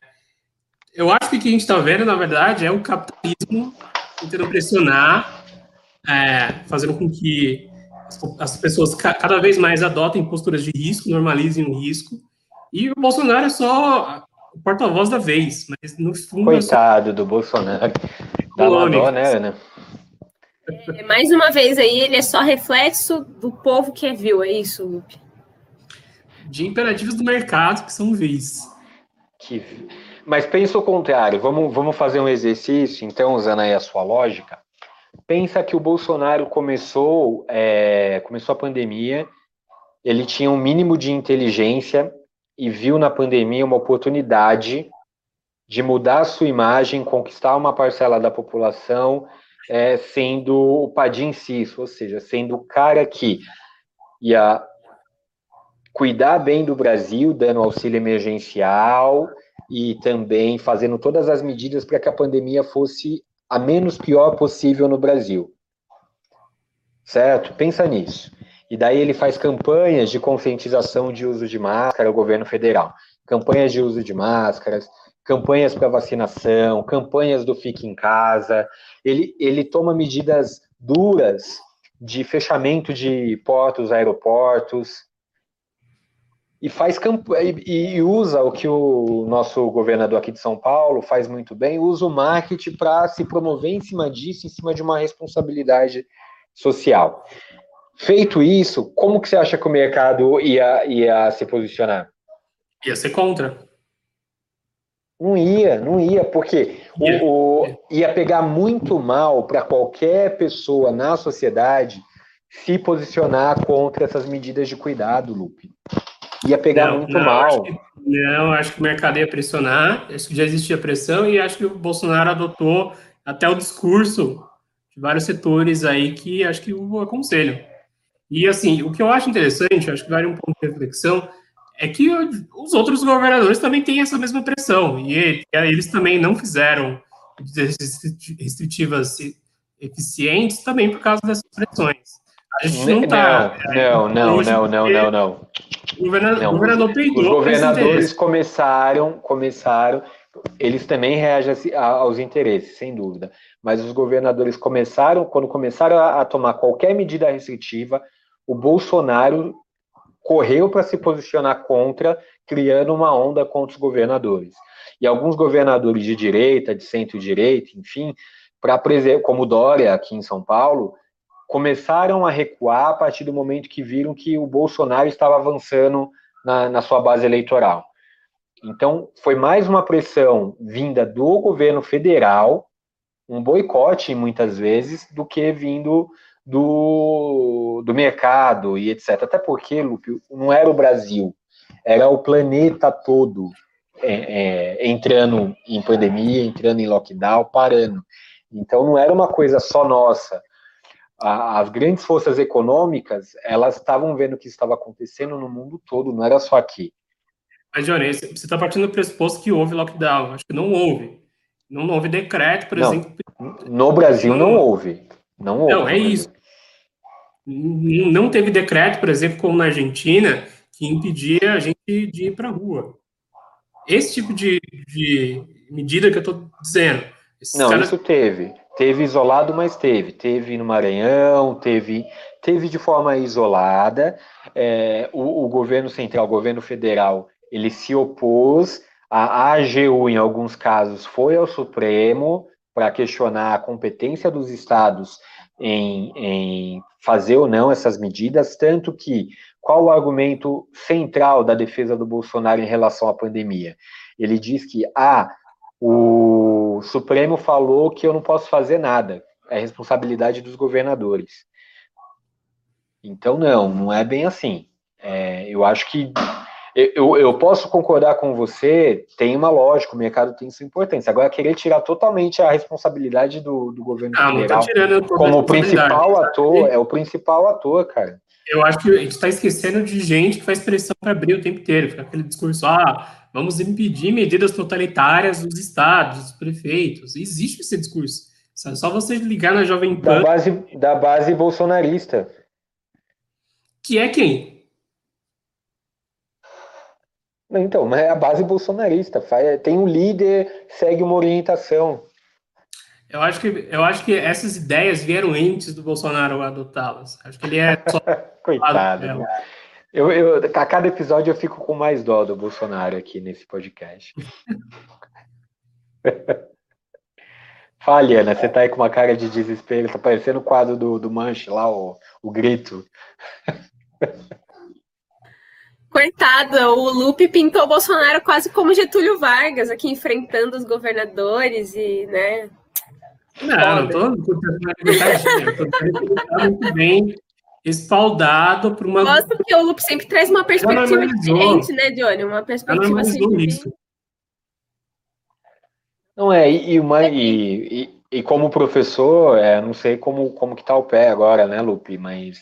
eu acho que o que a gente está vendo, na verdade, é o capitalismo tentando pressionar, é, fazendo com que as pessoas cada vez mais adotem posturas de risco, normalizem o risco, e o Bolsonaro é só o porta-voz da vez, mas no fundo... Coitado é só... do Bolsonaro, dá uma dó, né, Ana? É, mais uma vez aí, ele é só reflexo do povo que é vil, é isso, Lupe? De imperativos do mercado que são vis. Que... Mas pensa o contrário, vamos, vamos fazer um exercício, então, usando aí a sua lógica. Pensa que o Bolsonaro começou, é, começou a pandemia, ele tinha um mínimo de inteligência e viu na pandemia uma oportunidade de mudar a sua imagem, conquistar uma parcela da população, é, sendo o padim cis, ou seja, sendo o cara que ia cuidar bem do Brasil, dando auxílio emergencial, e também fazendo todas as medidas para que a pandemia fosse a menos pior possível no Brasil. Certo? Pensa nisso. E daí ele faz campanhas de conscientização de uso de máscara, o governo federal. Campanhas de uso de máscaras, campanhas para vacinação, campanhas do fique em casa. Ele, ele toma medidas duras de fechamento de portos, aeroportos, e faz campo e, e, usa o que o nosso governador aqui de São Paulo faz muito bem, usa o marketing para se promover em cima disso, em cima de uma responsabilidade social. Feito isso, como que você acha que o mercado ia, ia se posicionar? Ia ser contra. Não ia, não ia, porque ia, o, o, ia pegar muito mal para qualquer pessoa na sociedade se posicionar contra essas medidas de cuidado, Lupe ia pegar não, muito não, mal. Acho que, não, acho que o mercado ia pressionar, acho que já existia pressão e acho que o Bolsonaro adotou até o discurso de vários setores aí que acho que o aconselham. E assim, o que eu acho interessante, acho que vale um ponto de reflexão, é que os outros governadores também têm essa mesma pressão, e eles também não fizeram restritivas eficientes também por causa dessas pressões. A gente não está. Não, não, não, não, não, não. O governador, não, governador peidou. Os governadores começaram, começaram. Eles também reagem aos interesses, sem dúvida. Mas os governadores começaram, quando começaram a, tomar qualquer medida restritiva, o Bolsonaro correu para se posicionar contra, criando uma onda contra os governadores. E alguns governadores de direita, de centro-direita, enfim, para como Dória aqui em São Paulo, começaram a recuar a partir do momento que viram que o Bolsonaro estava avançando na, na sua base eleitoral. Então, foi mais uma pressão vinda do governo federal, um boicote muitas vezes, do que vindo do, do mercado e etc. Até porque, Lupe, não era o Brasil, era o planeta todo é, é, entrando em pandemia, entrando em lockdown, parando. Então, não era uma coisa só nossa as grandes forças econômicas, elas estavam vendo o que estava acontecendo no mundo todo, não era só aqui. Mas, Johnny, você está partindo do pressuposto que houve lockdown. Acho que não houve. Não, houve decreto, por não, exemplo. No Brasil não, não houve. Não houve. Não, é isso. Não teve decreto, por exemplo, como na Argentina, que impedia a gente de ir para a rua. Esse tipo de, de medida que eu estou dizendo. Não, caras... isso teve. Teve isolado, mas teve. Teve no Maranhão, teve, teve de forma isolada. É, o, o, governo central, o governo federal, ele se opôs. A AGU, em alguns casos, foi ao Supremo para questionar a competência dos estados em, em fazer ou não essas medidas, tanto que qual o argumento central da defesa do Bolsonaro em relação à pandemia? Ele diz que ah, o Supremo falou que eu não posso fazer nada, é responsabilidade dos governadores. Então, não, não é bem assim. É, eu acho que eu, eu posso concordar com você, tem uma lógica, o mercado tem sua importância. Agora, querer tirar totalmente a responsabilidade do, do governo ah, federal tirando como o principal ator, é o principal ator, cara. Eu acho que a gente está esquecendo de gente que faz pressão para abrir o tempo inteiro, fica aquele discurso, ah, vamos impedir medidas totalitárias dos estados, dos prefeitos. Existe esse discurso. É só você ligar na Jovem Pan. Da base, da base bolsonarista. Que é quem? Então, mas é a base bolsonarista. Tem um líder, segue uma orientação. Eu acho que, eu acho que essas ideias vieram antes do Bolsonaro adotá-las. Acho que ele é só. [laughs] Coitado. Eu, eu, a cada episódio eu fico com mais dó do Bolsonaro aqui nesse podcast. [laughs] Fale, Ana, você tá aí com uma cara de desespero, tá parecendo o quadro do, do Manche lá, o, o grito. Coitada, o Lupe pintou o Bolsonaro quase como Getúlio Vargas, aqui enfrentando os governadores e, né? Não, não tô, tô muito bem espaldado por uma. Gosto porque o Lupe sempre traz uma perspectiva diferente, né, Johnny? Uma perspectiva assim. Isso. Não é, e, uma, e, e, e como professor, é, não sei como, como que tá o pé agora, né, Lupe, mas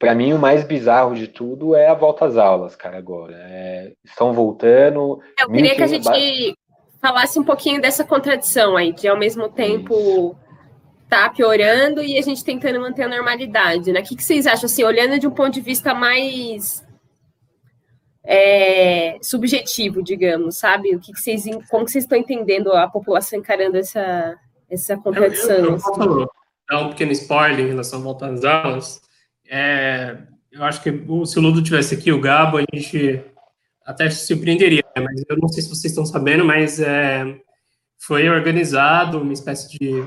para mim, o mais bizarro de tudo é a volta às aulas, cara, agora. É, estão voltando. Eu queria que a gente falasse um pouquinho dessa contradição aí, de ao mesmo tempo Isso. Tá piorando e a gente tentando manter a normalidade, né? O que, que vocês acham, assim, olhando de um ponto de vista mais é, subjetivo, digamos, sabe? O que, que vocês, como que vocês estão entendendo a população encarando essa, essa contradição? Eu, eu, eu posso dar um pequeno spoiler em relação à volta às aulas. É, eu acho que se o Ludo tivesse aqui, o Gabo, a gente até se surpreenderia, mas eu não sei se vocês estão sabendo, mas é, foi organizado uma espécie de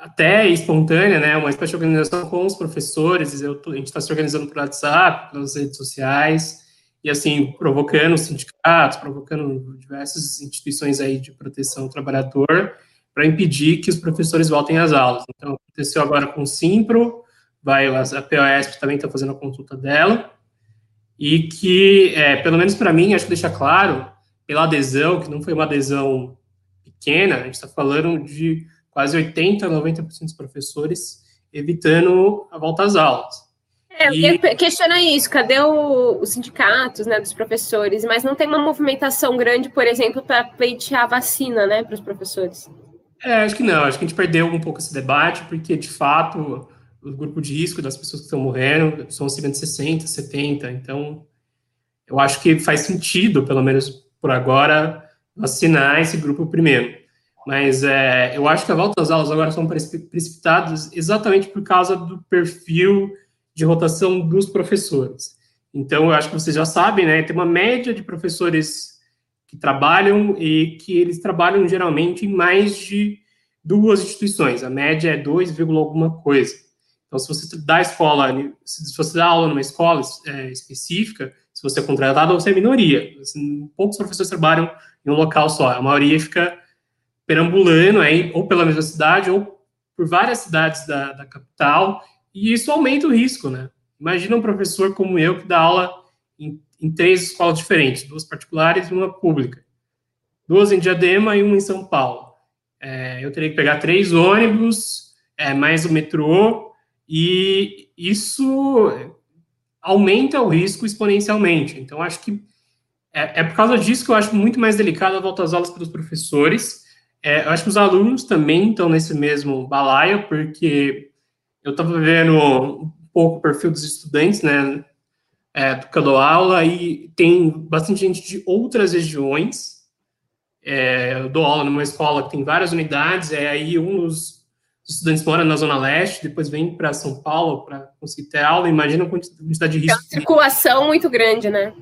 até espontânea, né, uma espécie de organização com os professores, eu, a gente está se organizando por WhatsApp, pelas redes sociais, e assim, provocando sindicatos, provocando diversas instituições aí de proteção ao trabalhador, para impedir que os professores voltem às aulas. Então, aconteceu agora com o Simpro, vai, a POSP também está fazendo a consulta dela, e que, é, pelo menos para mim, acho que deixa claro, pela adesão, que não foi uma adesão pequena, a gente está falando de quase 80%, 90% dos professores evitando a volta às aulas. É, eu e... questionar isso, cadê o, os sindicatos né, dos professores? Mas não tem uma movimentação grande, por exemplo, para pleitear a vacina né, para os professores? É, acho que não, acho que a gente perdeu um pouco esse debate, porque, de fato, o grupo de risco das pessoas que estão morrendo são acima de 60, 70. Então, eu acho que faz sentido, pelo menos por agora, vacinar esse grupo primeiro. Mas é, eu acho que a volta às aulas agora são precipitadas exatamente por causa do perfil de rotação dos professores. Então, eu acho que vocês já sabem, né? Tem uma média de professores que trabalham e que eles trabalham geralmente em mais de duas instituições. A média é 2, alguma coisa. Então, se você dá escola, se você dá aula numa escola é, específica, se você é contratado, você é minoria. Poucos professores trabalham em um local só. A maioria fica perambulando aí, ou pela mesma cidade, ou por várias cidades da, da capital, e isso aumenta o risco, né? Imagina um professor como eu que dá aula em, em três escolas diferentes, duas particulares e uma pública. Duas em Diadema e uma em São Paulo. É, eu teria que pegar três ônibus, é, mais o metrô, e isso aumenta o risco exponencialmente. Então, acho que é, é, por causa disso que eu acho muito mais delicado a volta às aulas para os professores. É, eu acho que os alunos também estão nesse mesmo balaio, porque eu estava vendo um pouco o perfil dos estudantes, né, é, do que eu dou aula, e tem bastante gente de outras regiões. É, eu dou aula numa escola que tem várias unidades, é aí um dos estudantes mora na Zona Leste, depois vem para São Paulo para conseguir ter aula, imagina a quantidade de risco. É uma circulação muito grande, né?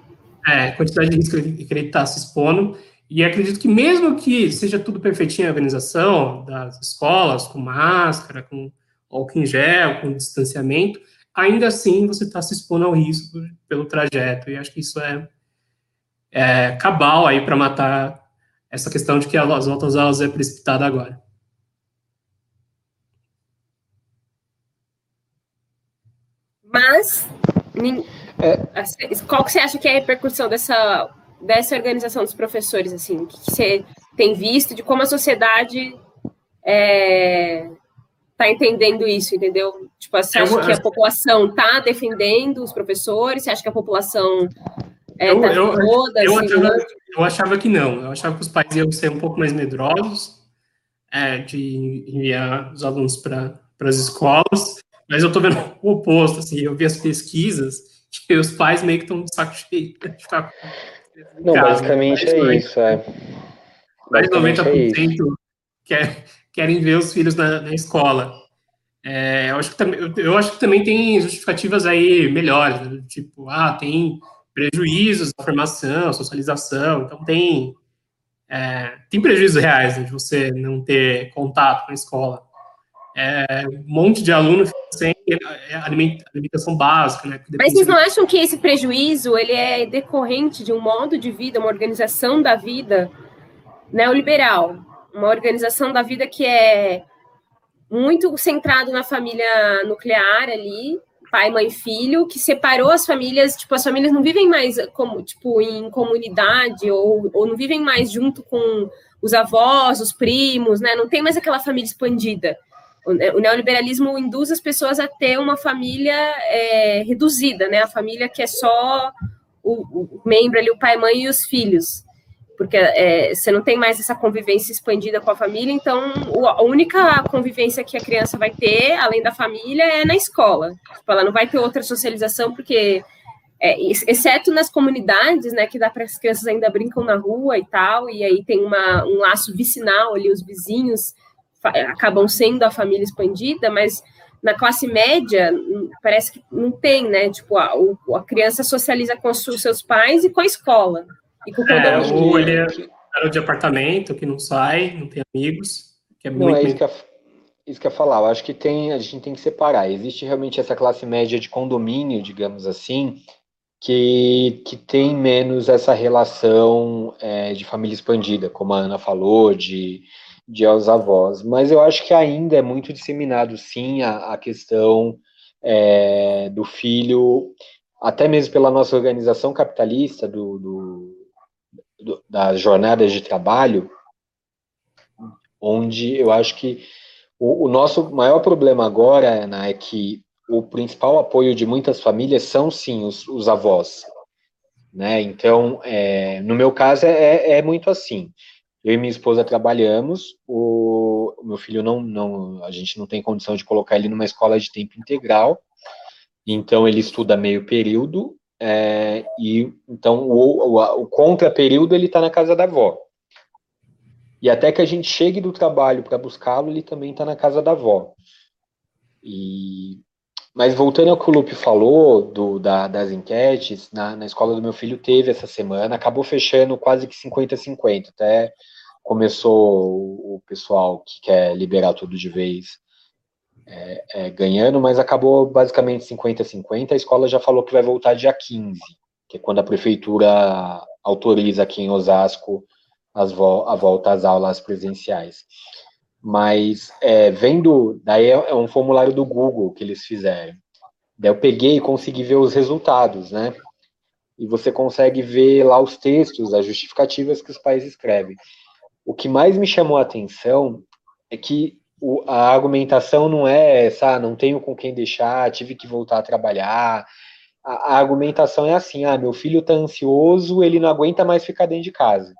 É, quantidade de risco que ele está se expondo. E acredito que mesmo que seja tudo perfeitinho a organização das escolas, com máscara, com álcool em gel, com distanciamento, ainda assim você está se expondo ao risco pelo trajeto. E acho que isso é, é cabal aí para matar essa questão de que as voltas aulas é precipitada agora. Mas é. Assim, qual que você acha que é a repercussão dessa, dessa organização dos professores, assim, que você tem visto de como a sociedade é, tá entendendo isso, entendeu? Tipo, você acha que a população está defendendo os professores? Você acha que a população é, eu, tá eu, toda, eu, assim, achava, eu, achava, que não. Eu achava que os pais iam ser um pouco mais medrosos é, de enviar os alunos para as escolas, mas eu estou vendo [laughs] o oposto, assim, eu vi as pesquisas que os pais meio que estão de saco cheio [laughs] de ficar Não, casa, basicamente é isso, é. Mais de 90% é quer, querem ver os filhos na, na escola. É, eu, acho que também, eu acho que também tem justificativas aí melhores, né? tipo, ah, tem prejuízos da formação, socialização, então tem, é, tem prejuízos reais né, de você não ter contato com a escola é, um monte de alunos sem alimentação básica, né? Mas vocês não acham que esse prejuízo ele é decorrente de um modo de vida, uma organização da vida neoliberal, uma organização da vida que é muito centrado na família nuclear ali, pai, mãe, filho, que separou as famílias, tipo, as famílias não vivem mais como, tipo, em comunidade ou, ou não vivem mais junto com os avós, os primos, né? Não tem mais aquela família expandida. O neoliberalismo induz as pessoas a ter uma família é, reduzida, né? A família que é só o, o, membro ali, o pai, mãe e os filhos. Porque é, você não tem mais essa convivência expandida com a família, então a única convivência que a criança vai ter, além da família, é na escola. Tipo, ela não vai ter outra socialização, porque é, exceto nas comunidades, né, que dá para as crianças ainda brincam na rua e tal, e aí tem uma, um laço vicinal ali, os vizinhos acabam sendo a família expandida, mas na classe média parece que não tem, né? Tipo, a, a criança socializa com os seus pais e com a escola. E com é, ou ele é de apartamento que não sai, não tem amigos, que é não, muito... É isso que, eu, isso que eu ia falar, eu acho que tem, a gente tem que separar. Existe realmente essa classe média de condomínio, digamos assim, que, que tem menos essa relação é, de família expandida, como a Ana falou, de de aos avós, mas eu acho que ainda é muito disseminado, sim, a, a questão é, do filho, até mesmo pela nossa organização capitalista do, do, do, das jornadas de trabalho, onde eu acho que o, o nosso maior problema agora, Ana, é que o principal apoio de muitas famílias são, sim, os, os avós, né? Então, é, no meu caso, é, é muito assim. Eu e minha esposa trabalhamos, o, meu filho não, não, a gente não tem condição de colocar ele numa escola de tempo integral, então ele estuda meio período, é, e então o, o, o contra-período ele está na casa da avó. E até que a gente chegue do trabalho para buscá-lo, ele também está na casa da avó. E, mas voltando ao que o Lupe falou do, da, das enquetes, na, na escola do meu filho teve essa semana, acabou fechando quase que 50-50, até começou o pessoal que quer liberar tudo de vez é, é, ganhando, mas acabou basicamente 50-50. A escola já falou que vai voltar dia 15, que é quando a prefeitura autoriza aqui em Osasco as vo a volta às aulas presenciais. Mas é, vendo, daí é, é um formulário do Google que eles fizeram. Daí eu peguei e consegui ver os resultados, né? E você consegue ver lá os textos, as justificativas que os pais escrevem. O que mais me chamou a atenção é que o, a argumentação não é essa, ah, não tenho com quem deixar, tive que voltar a trabalhar. a, a argumentação é assim: ah, meu filho está ansioso, ele não aguenta mais ficar dentro de casa.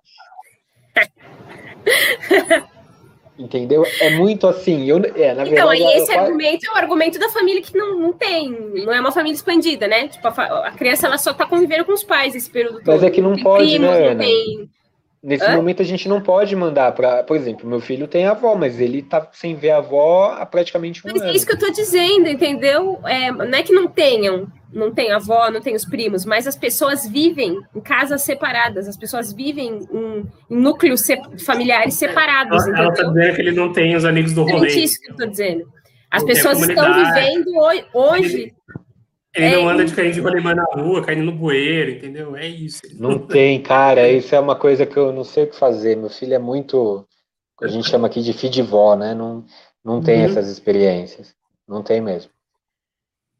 [laughs] Entendeu? É muito assim. Eu, é, na então, verdade, esse eu... argumento é o argumento da família que não, não tem, não é uma família expandida, né? Tipo, a, a criança ela só tá convivendo com os pais esse período todo. Mas é que não, pode, primos, né, Ana? Tem... Nesse Hã? momento a gente não pode mandar para, por exemplo, meu filho tem avó, mas ele tá sem ver a avó há praticamente um mas é ano. É isso que eu tô dizendo, entendeu? É, não é que não tenham, não tem avó, não tem os primos, mas as pessoas vivem em casas separadas, as pessoas vivem em, em núcleos se, familiares separados. Ela, ela tá dizendo que ele não tem os amigos do rolê. É isso que eu tô dizendo. As não pessoas estão vivendo hoje ele não é, anda de caindo de rolimã na rua, caindo no bueiro, entendeu? É isso. Não tem, cara. Isso é uma coisa que eu não sei o que fazer. Meu filho é muito. A gente chama aqui de de vó, né? Não, não tem uhum. essas experiências. Não tem mesmo.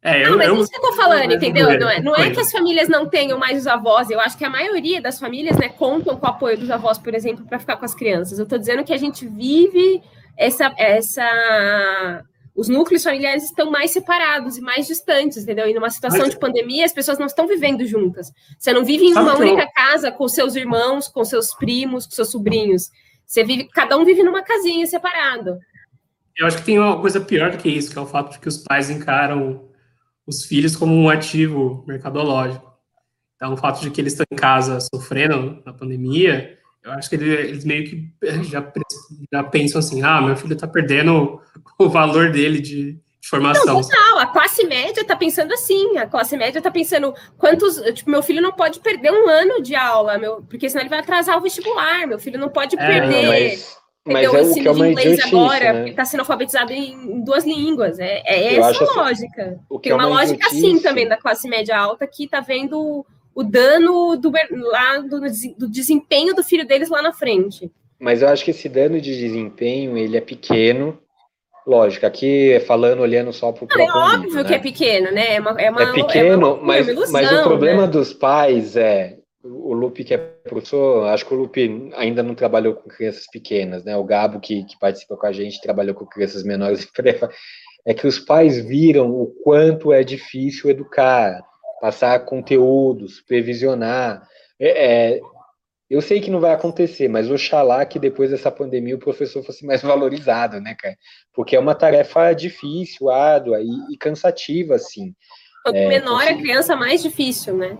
É, eu, não, mas eu, isso que eu tô falando, entendeu? Não é, não é que as famílias não tenham mais os avós. Eu acho que a maioria das famílias, né, contam com o apoio dos avós, por exemplo, para ficar com as crianças. Eu tô dizendo que a gente vive essa, essa os núcleos familiares estão mais separados e mais distantes, entendeu? E numa situação Mas... de pandemia, as pessoas não estão vivendo juntas. Você não vive em uma única eu... casa com seus irmãos, com seus primos, com seus sobrinhos. Você vive, cada um vive numa casinha separado. Eu acho que tem uma coisa pior do que isso, que é o fato de que os pais encaram os filhos como um ativo mercadológico. Então, o fato de que eles estão em casa sofrendo na pandemia, eu acho que eles meio que já, já pensam assim, ah, meu filho está perdendo o valor dele de, de formação. Não, total, a classe média está pensando assim, a classe média está pensando quantos, tipo, meu filho não pode perder um ano de aula, meu, porque senão ele vai atrasar o vestibular, meu filho não pode é, perder... Não, mas... Mas é o que é uma inglês agora, né? está sendo alfabetizado em duas línguas. É, é essa a assim, lógica. Tem é uma, uma lógica assim também da classe média alta que está vendo o dano do, lá, do, do desempenho do filho deles lá na frente. Mas eu acho que esse dano de desempenho, ele é pequeno, Lógico, aqui falando, olhando só para o próprio. É óbvio né? que é pequeno, né? É, uma, é, uma, é pequeno, é uma, mas, ilusão, mas o problema né? dos pais é. O Lupe, que é professor, acho que o Lupe ainda não trabalhou com crianças pequenas, né? O Gabo, que, que participa com a gente, trabalhou com crianças menores. [laughs] É que os pais viram o quanto é difícil educar, passar conteúdos, previsionar. É, é, eu sei que não vai acontecer, mas oxalá que depois dessa pandemia o professor fosse mais [laughs] valorizado, né, cara? Porque é uma tarefa difícil, árdua e, e cansativa, assim. Quanto é, menor a criança, mais difícil, né?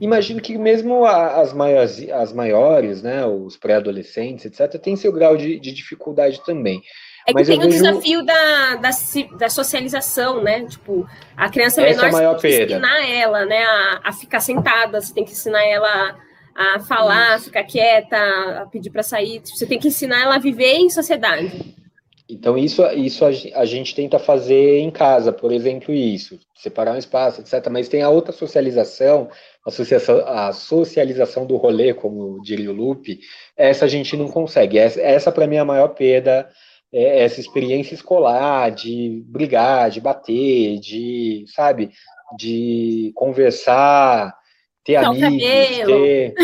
Imagino que mesmo as maiores, as maiores né, os pré-adolescentes, etc., tem seu grau de, de dificuldade também. É que tem o vejo... desafio da, da, da, socialização, né? Tipo, a criança Essa menor, é a você tem que ensinar ela, né, a, a, ficar sentada, você tem que ensinar ela a falar, a ficar quieta, a pedir para sair. Você tem que ensinar ela a viver em sociedade. Então, isso, isso a, a, gente tenta fazer em casa, por exemplo, isso, separar um espaço, etc. Mas tem a outra socialização, a, a socialização do rolê, como diria o Lupe, essa a gente não consegue. Essa, essa para mim, é a maior perda é, essa experiência escolar de brigar, de bater, de, sabe, de conversar, ter Não, amigos, ter,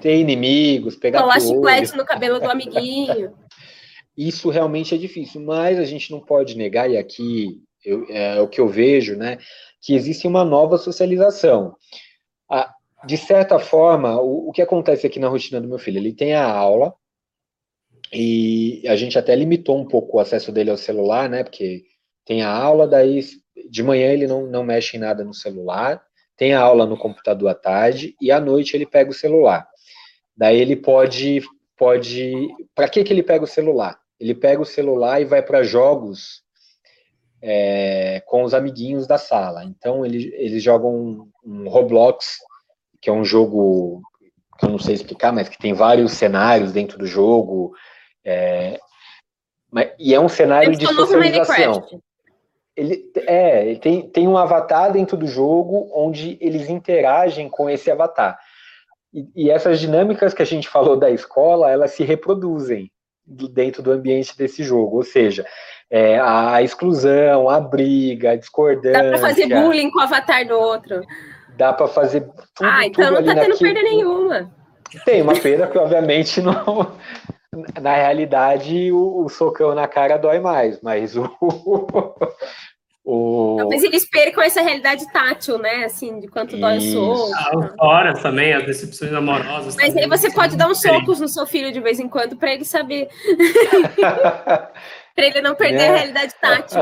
ter, inimigos, pegar Colar chiclete no cabelo do amiguinho. Isso realmente é difícil, mas a gente não pode negar, e aqui eu, é o que eu vejo, né, que existe uma nova socialização. de certa forma, o, o que acontece aqui na rotina do meu filho? Ele tem a aula, e a gente até limitou um pouco o acesso dele ao celular, né? Porque tem a aula, daí de manhã ele não, não mexe em nada no celular, tem a aula no computador à tarde e à noite ele pega o celular. Daí ele pode pode para que que ele pega o celular? Ele pega o celular e vai para jogos é, com os amiguinhos da sala. Então ele, eles jogam um, um Roblox, que é um jogo que eu não sei explicar, mas que tem vários cenários dentro do jogo, é, mas, e é um cenário de socialização. Ele, é, ele tem, tem um avatar dentro do jogo onde eles interagem com esse avatar. E, e essas dinâmicas que a gente falou da escola, elas se reproduzem dentro do ambiente desse jogo. Ou seja, é, a exclusão, a briga, a discordância. Dá para fazer bullying com o avatar do outro. Dá para fazer tudo, Ah, então não tá tendo naquilo. perda nenhuma. Tem uma perda que, obviamente, não, na realidade, o, o, socão na cara dói mais, mas o, [laughs] O... Talvez eles percam essa realidade tátil, né? Assim, de quanto dói o soco. Ah, fora também, as decepções amorosas. Mas aí você pode dar uns socos no seu filho de vez em quando para ele saber. [laughs] para ele não perder é. a realidade tátil.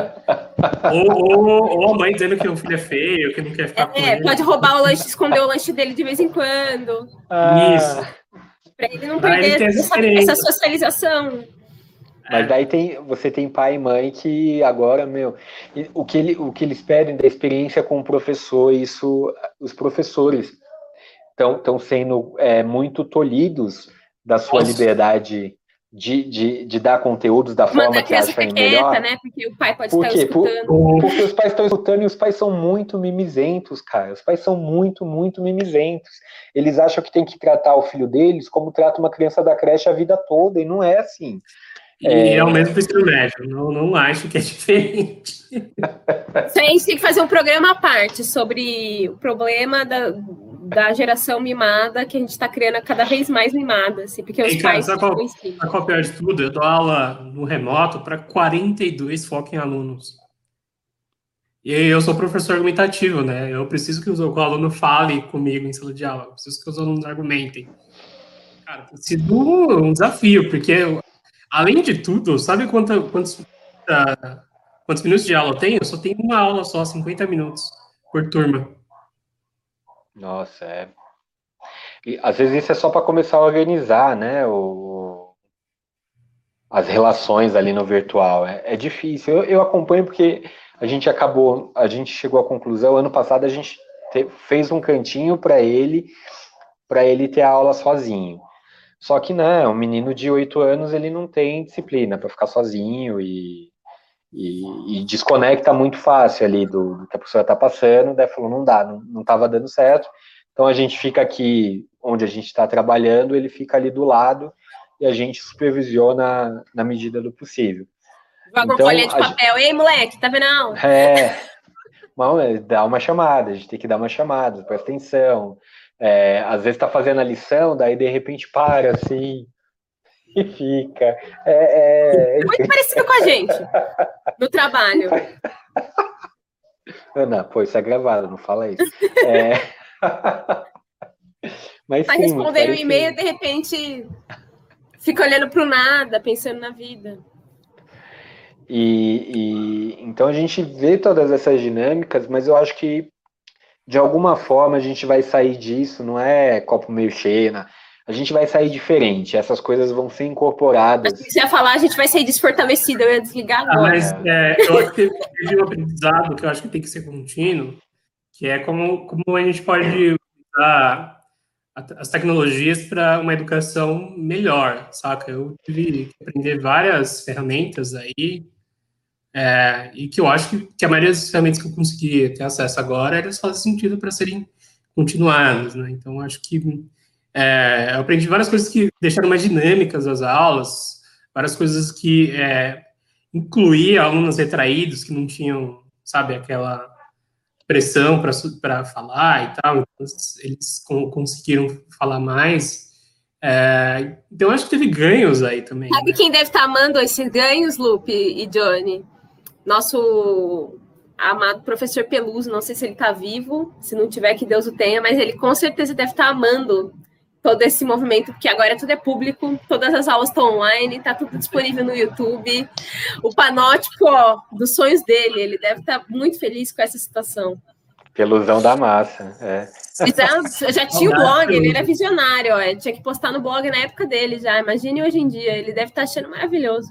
Ou, ou, ou, a mãe dizendo que o filho é feio, que não quer ficar é, com ele. Pode roubar o lanche, esconder o lanche dele de vez em quando. Ah. Isso. Para ele não perder ele essa, essa socialização. Mas daí tem, você tem pai e mãe que agora, meu, o que, ele, o que eles pedem da experiência com o professor, isso, os professores estão sendo é, muito tolhidos da sua Nossa. liberdade de, de, de, dar conteúdos da forma Manda que acham melhor. Né? Porque o pai pode Por estar escutando. Por, porque os pais estão escutando e os pais são muito mimizentos, cara. Os pais são muito, muito mimizentos. Eles acham que tem que tratar o filho deles como trata uma criança da creche a vida toda, e não é assim. E é, é o mesmo para ensino médio, não, não acho que é [laughs] diferente. Isso a gente tem que fazer um programa à parte sobre o problema da, da geração mimada que a gente está criando cada vez mais mimada, assim, porque os e, pais. Sabe qual, sabe qual é pior de tudo? Eu dou aula no remoto para 42 foco em alunos. E eu sou professor argumentativo, né? Eu preciso que o aluno fale comigo em sala de aula, eu preciso que os alunos argumentem. Cara, tem sido um desafio, porque Além de tudo, sabe quanto, quantos, uh, quantos minutos de aula eu tenho? Eu só tenho uma aula só, 50 minutos por turma. Nossa, é. E, às vezes isso é só para começar a organizar, né? O, as relações ali no virtual. É, é difícil. Eu, eu, acompanho porque a gente acabou, a gente chegou à conclusão. Ano passado a gente te, fez um cantinho para ele, para ele ter a aula sozinho. Só que não, um menino de oito anos ele não tem disciplina para ficar sozinho e, e, e, desconecta muito fácil ali do, do que a professora está passando, daí falou, não dá, não estava dando certo. Então a gente fica aqui onde a gente está trabalhando, ele fica ali do lado e a gente supervisiona na medida do possível. Joga então, uma folha de papel, gente... ei moleque, tá vendo? Não? É, dá uma chamada, a gente tem que dar uma chamada, presta atenção, é, às vezes está fazendo a lição, daí de repente para assim e fica. É, é... Muito parecido com a gente no trabalho. [laughs] Ana, pô, isso é gravado, não fala isso. É... [laughs] Mas tá respondendo o um e-mail, de repente fica olhando para o nada, pensando na vida. E, e, então a gente vê todas essas dinâmicas, mas eu acho que de alguma forma a gente vai sair disso, não é copo meio cheio, né? A gente vai sair diferente, essas coisas vão ser incorporadas. Se você ia falar, a gente vai sair desfortalecido, eu ia desligar ah, agora. Ah, mas é, eu acho que teve um aprendizado que eu acho que tem que ser contínuo, que é como, como a gente pode usar as tecnologias para uma educação melhor, saca? Eu tive que aprender várias ferramentas aí, é, e que eu acho que, que, a maioria das ferramentas que eu consegui ter acesso agora, elas fazem sentido para serem continuadas, né? Então, acho que é, eu aprendi várias coisas que deixaram mais dinâmicas as aulas, várias coisas que é, incluía alunos retraídos que não tinham, sabe, aquela pressão para falar e tal, então eles conseguiram falar mais. É, então, acho que teve ganhos aí também. Sabe né? quem deve estar tá amando esses ganhos, Lupe e Johnny? nosso amado professor Peluso, não sei se ele está vivo, se não tiver, que Deus o tenha, mas ele com certeza deve estar tá amando todo esse movimento, porque agora tudo é público, todas as aulas estão online, está tudo disponível no YouTube. O panótipo, ó, dos sonhos dele, ele deve estar tá muito feliz com essa situação. Pelusão da massa, é. Já, já tinha o blog, ele era visionário, ó, tinha que postar no blog na época dele já, imagine hoje em dia, ele deve estar tá achando maravilhoso.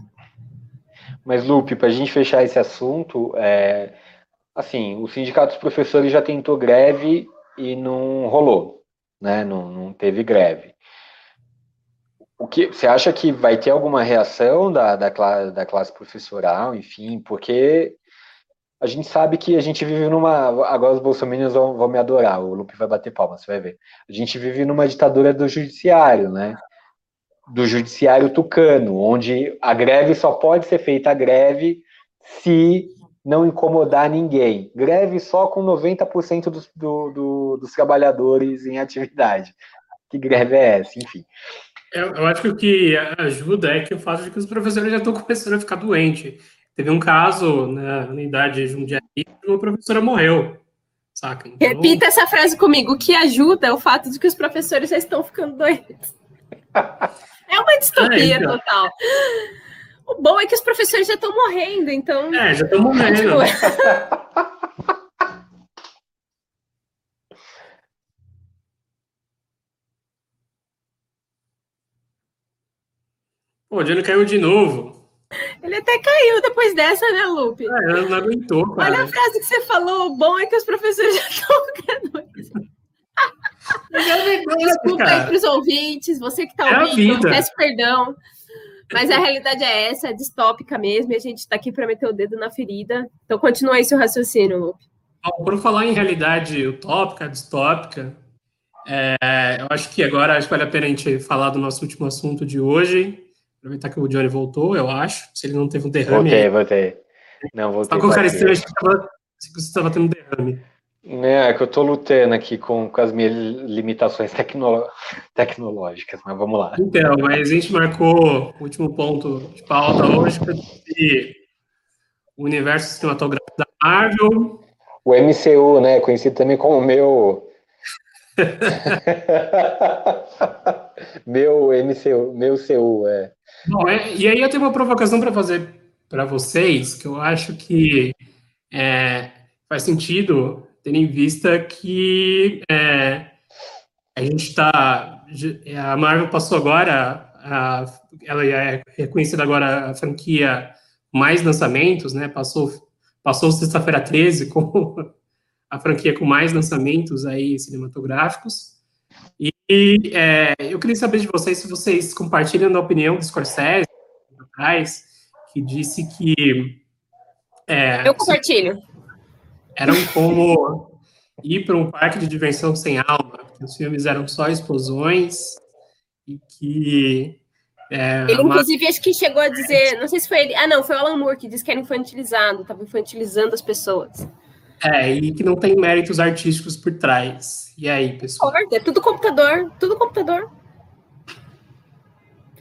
Mas, Lupe, para a gente fechar esse assunto, é, assim, o Sindicato dos Professores já tentou greve e não rolou, né? Não, não teve greve. O que você acha que vai ter alguma reação da, da, classe, da classe professoral, enfim, porque a gente sabe que a gente vive numa. Agora os bolsominions vão, vão me adorar, o Lupe vai bater palma, você vai ver. A gente vive numa ditadura do judiciário, né? do judiciário tucano, onde a greve só pode ser feita a greve se não incomodar ninguém. Greve só com 90% dos, do, do, dos trabalhadores em atividade. Que greve é essa? Enfim. Eu, eu, acho que o que ajuda é que o fato de que os professores já estão começando a ficar doentes. teve um caso né, na unidade de Jundiaí que uma professora morreu, saca? Então... Repita essa frase comigo. O que ajuda é o fato de que os professores já estão ficando doentes. [laughs] É uma distopia é, então. total. O bom é que os professores já estão morrendo, então. É, já estão morrendo. [laughs] Pô, o Johnny caiu de novo. Ele até caiu depois dessa, né, Lupe? É, ela não aguentou, cara. Olha a frase que você falou, o bom é que os professores já estão ficando. [laughs] Desculpa aí para os ouvintes, você que está é ouvindo, peço perdão. Mas a realidade é essa, é distópica mesmo, e a gente está aqui para meter o dedo na ferida. Então continua aí seu raciocínio, Lupe. Por falar em realidade utópica, distópica, é, eu acho que agora acho que vale a pena a gente falar do nosso último assunto de hoje. Aproveitar que o Johnny voltou, eu acho. Se ele não teve um derrame. Voltei, voltei. Não, voltei. Tá com cara estranho, acho que você estava tendo um derrame. É, que eu estou lutando aqui com, com as minhas limitações tecno, tecnológicas, mas vamos lá. Então, mas a gente marcou o último ponto de pauta hoje para o universo cinematográfico da Marvel. O MCU, né? Conhecido também como meu. [laughs] meu MCU, meu CU, é. Bom, é, e aí eu tenho uma provocação para fazer para vocês, que eu acho que é, faz sentido tendo em vista que é, a gente está. A Marvel passou agora, a, ela é reconhecida agora a franquia mais lançamentos, né? Passou, passou sexta-feira 13 com [laughs] a franquia com mais lançamentos aí cinematográficos. E é, eu queria saber de vocês se vocês compartilham da opinião do Scorsese, que disse que. É, eu compartilho eram como ir para um parque de diversão sem alma, os filmes eram só explosões e que. É, ele, inclusive, acho que chegou a dizer, não sei se foi ele, ah, não, foi o Alan Moore que disse que era infantilizado, estava infantilizando as pessoas. É, e que não tem méritos artísticos por trás. E aí, pessoal? É tudo computador, tudo computador.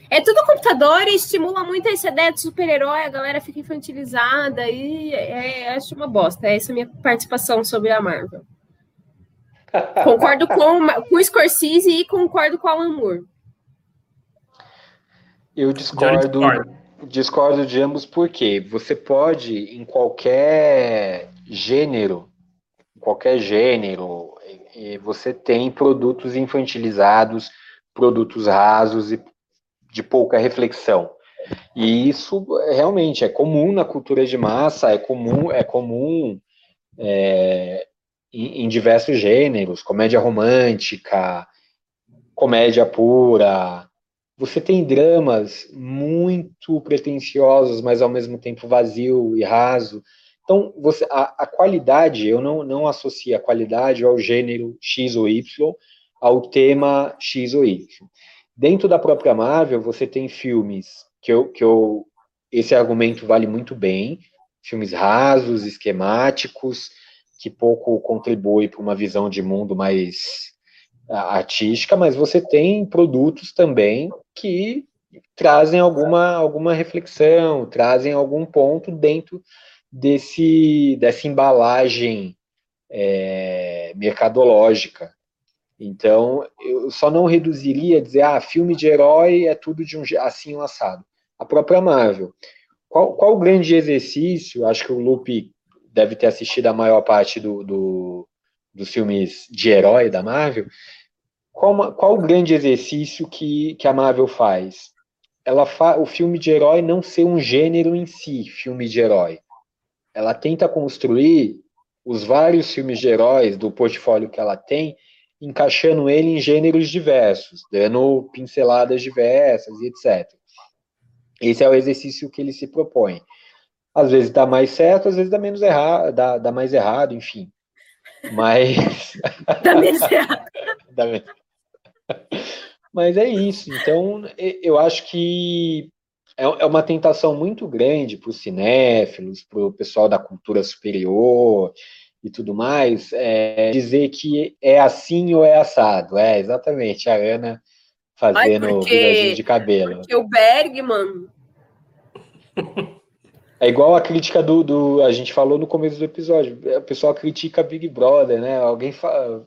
É tudo computador e estimula muito essa ideia de super-herói, a galera fica infantilizada e é, é, acho uma bosta. Essa é a minha participação sobre a Marvel. concordo com, com o Scorsese e concordo com o Alan Moore. Eu discordo, discordo de ambos porque você pode, em qualquer gênero, qualquer gênero, você tem produtos infantilizados, produtos rasos e de pouca reflexão. E isso realmente é comum na cultura de massa, é comum, é comum é, em, em, diversos gêneros, comédia romântica, comédia pura. Você tem dramas muito pretensiosos, mas ao mesmo tempo vazio e raso. Então, você, a, a qualidade, eu não, não associo a qualidade ao gênero X ou Y, ao tema X ou Y. Dentro da própria Marvel, você tem filmes que eu, que eu esse argumento vale muito bem, filmes rasos, esquemáticos, que pouco contribui para uma visão de mundo mais artística, mas você tem produtos também que trazem alguma, alguma reflexão, trazem algum ponto dentro desse, dessa embalagem é, mercadológica. Então, eu só não reduziria a dizer, ah, filme de herói é tudo de um assim um assado. A própria Marvel. Qual, qual o grande exercício? Acho que o Lupe deve ter assistido a maior parte do, do dos filmes de herói da Marvel. Qual, qual o grande exercício que, que a Marvel faz? Ela fa, o filme de herói não ser um gênero em si, filme de herói. Ela tenta construir os vários filmes de heróis do portfólio que ela tem encaixando ele em gêneros diversos, dando pinceladas diversas e etc. Esse é o exercício que ele se propõe. Às vezes dá mais certo, às vezes dá menos errado, dá, dá mais errado, enfim. Mas. [laughs] dá menos errado. [laughs] dá menos... Mas é isso. Então, eu acho que é, é uma tentação muito grande para os cinéfilos, para o pessoal da cultura superior, e tudo mais, é, dizer que é assim ou é assado. É, exatamente, a Ana fazendo Ai, porque, de cabelo. Porque o Bergman. É igual a crítica do, do, A gente falou no começo do episódio. O pessoal critica Big Brother, né? Alguém fala,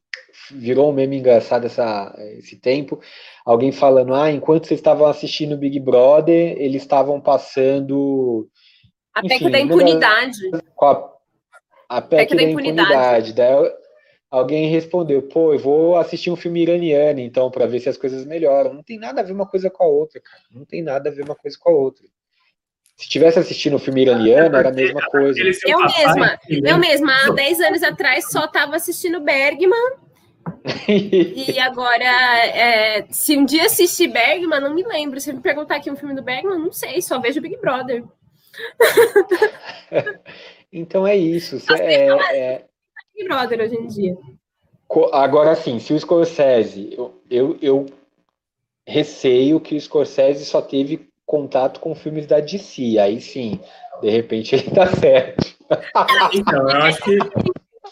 virou um meme engraçado essa, esse tempo. Alguém falando, ah, enquanto vocês estavam assistindo Big Brother, eles estavam passando. A PEC da impunidade. Com a, a PEC, PEC da, da impunidade. impunidade. Daí alguém respondeu, pô, eu vou assistir um filme iraniano, então, para ver se as coisas melhoram. Não tem nada a ver uma coisa com a outra, cara. Não tem nada a ver uma coisa com a outra. Se tivesse assistindo o filme iraniano, era a mesma coisa. Eu mesma, eu mesma, há 10 anos atrás, só estava assistindo Bergman. e [laughs] agora, é, se um dia assistir Bergman, não me lembro. Se me perguntar aqui um filme do Bergman, não sei, só vejo Big Brother. [laughs] então é isso. É, é... Big Brother hoje em dia. Agora sim, se o Scorsese, eu, eu, eu receio que o Scorsese só teve contato com filmes da DC. Aí sim, de repente ele tá [laughs] certo. Então, eu acho que.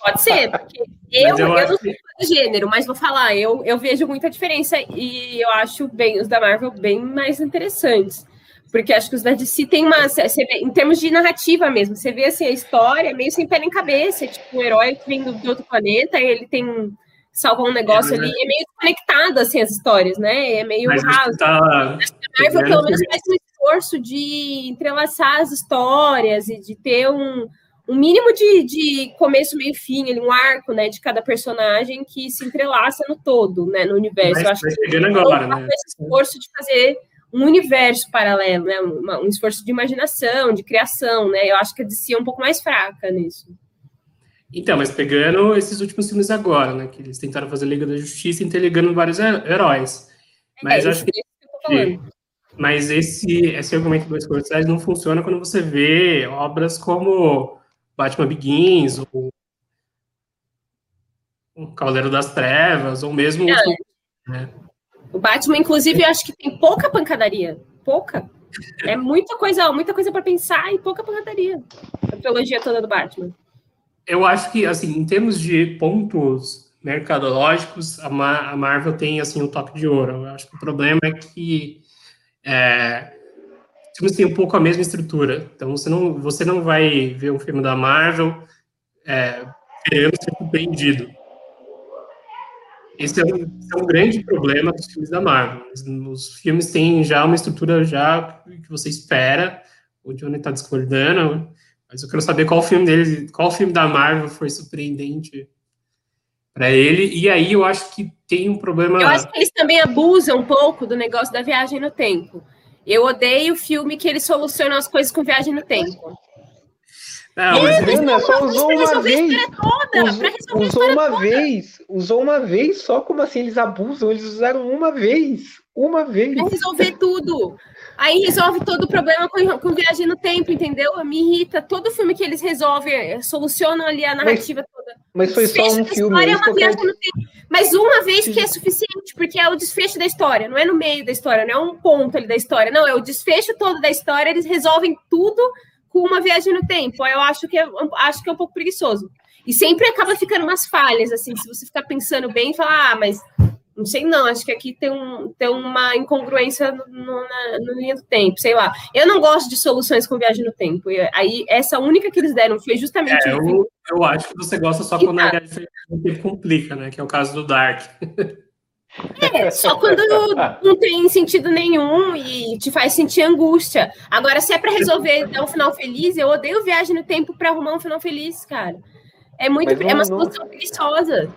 Pode ser, porque eu, eu, eu não sou do gênero, mas vou falar, eu, eu vejo muita diferença e eu acho bem os da Marvel bem mais interessantes. Porque acho que os da DC tem uma. Vê, em termos de narrativa mesmo, você vê assim, a história meio sem pé nem cabeça, tipo, um herói que vem de outro planeta e ele tem salvar um negócio é, ali, é... é meio conectado, assim, as histórias, né? É meio mas raso. Tá... A Marvel, pelo menos, faz um esforço de entrelaçar as histórias e de ter um, um mínimo de, de começo, meio fim, um arco, né, de cada personagem que se entrelaça no todo, né, no universo. Mas, Eu acho que agora, né? esse esforço de fazer um universo paralelo, né, um, um esforço de imaginação, de criação, né, eu acho que a DC é um pouco mais fraca nisso. Então, mas pegando esses últimos filmes agora, né? Que eles tentaram fazer Liga da Justiça interligando vários heróis. Mas é, acho que. que mas esse, esse argumento do Scorsese não funciona quando você vê obras como Batman Begins, ou o Cavaleiro das Trevas, ou mesmo. É. O, né? O Batman, inclusive, eu acho que tem pouca pancadaria. Pouca. É muita coisa, muita coisa para pensar e pouca pancadaria. A trilogia toda do Batman eu acho que, assim, em termos de pontos mercadológicos, a, a Marvel tem, assim, o um toque de ouro. Eu acho que o problema é que é, filmes têm um pouco a mesma estrutura. Então, você não, você não vai ver um filme da Marvel é, querendo ser compreendido. Esse é, um, é um, grande problema dos filmes da Marvel. Os filmes têm já uma estrutura já que você espera. O Johnny está discordando, mas eu quero saber qual filme dele, qual filme da Marvel foi surpreendente para ele. E aí eu acho que tem um problema. Eu acho que eles também abusam um pouco do negócio da viagem no tempo. Eu odeio o filme que eles solucionam as coisas com viagem no tempo. Não, mas não, só usou uma vez. Toda, usou uma toda. vez. Usou uma vez só como assim eles abusam. Eles usaram uma vez. Uma vez. Pra resolver tudo. Aí resolve todo o problema com, com viagem no tempo, entendeu? Me irrita. Todo filme que eles resolvem, solucionam ali a narrativa mas, toda. Mas foi só um filme. É uma viagem no tempo. Mas uma vez que é suficiente, porque é o desfecho da história, não é no meio da história, não é um ponto ali da história, não, é o desfecho todo da história, eles resolvem tudo com uma viagem no tempo. Eu acho que é, acho que é um pouco preguiçoso. E sempre acaba ficando umas falhas, assim, se você ficar pensando bem e falar, ah, mas não sei, não. Acho que aqui tem, um, tem uma incongruência no, no, na, no linha do tempo, sei lá. Eu não gosto de soluções com viagem no tempo. E aí, essa única que eles deram foi justamente. É, eu, eu acho que você gosta só quando a viagem no tempo complica, né? Que é o caso do Dark. [laughs] É, só quando não tem sentido nenhum e te faz sentir angústia. Agora, se é para resolver dar um final feliz, eu odeio viagem no tempo para arrumar um final feliz, cara. É muito, não, é uma solução não... preguiçosa.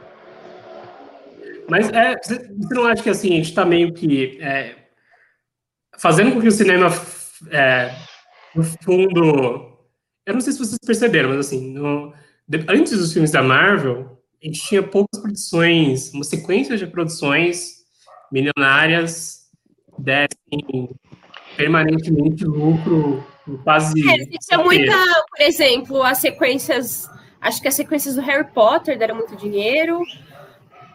Mas é, você não acha que assim, a gente está meio que é, fazendo com que o cinema, é, no fundo. Eu não sei se vocês perceberam, mas assim, no, antes dos filmes da Marvel, a gente tinha poucas produções, uma sequência de produções milionárias dessem permanentemente lucro quase. É, tinha muita, por exemplo, as sequências. Acho que as sequências do Harry Potter deram muito dinheiro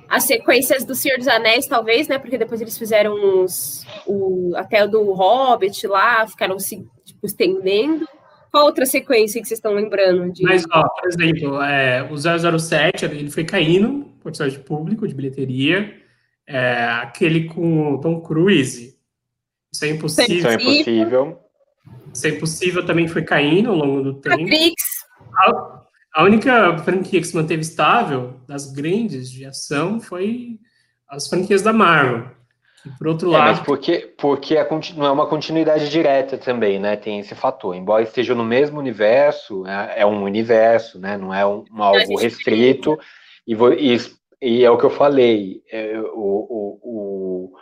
as sequências do Senhor dos Anéis, talvez, né? Porque depois eles fizeram uns, o, até o do Hobbit lá, ficaram se tipo, estendendo. Qual outra sequência que vocês estão lembrando? De... Mas, ó, por exemplo, é, o 007, ele foi caindo, porcentagem de público, de bilheteria. É, aquele com o Tom Cruise. Isso é impossível. Isso é impossível. Ser Possível também foi caindo ao longo do tempo. Matrix. A, a única franquia que se manteve estável das grandes de ação foi as franquias da Marvel. Por outro é, lado. Mas porque, porque a, não é uma continuidade direta também, né? Tem esse fator. Embora esteja no mesmo universo, é, é um universo, né? Não é um, um algo restrito. E, e, e, é o que eu falei. É, o, o, o,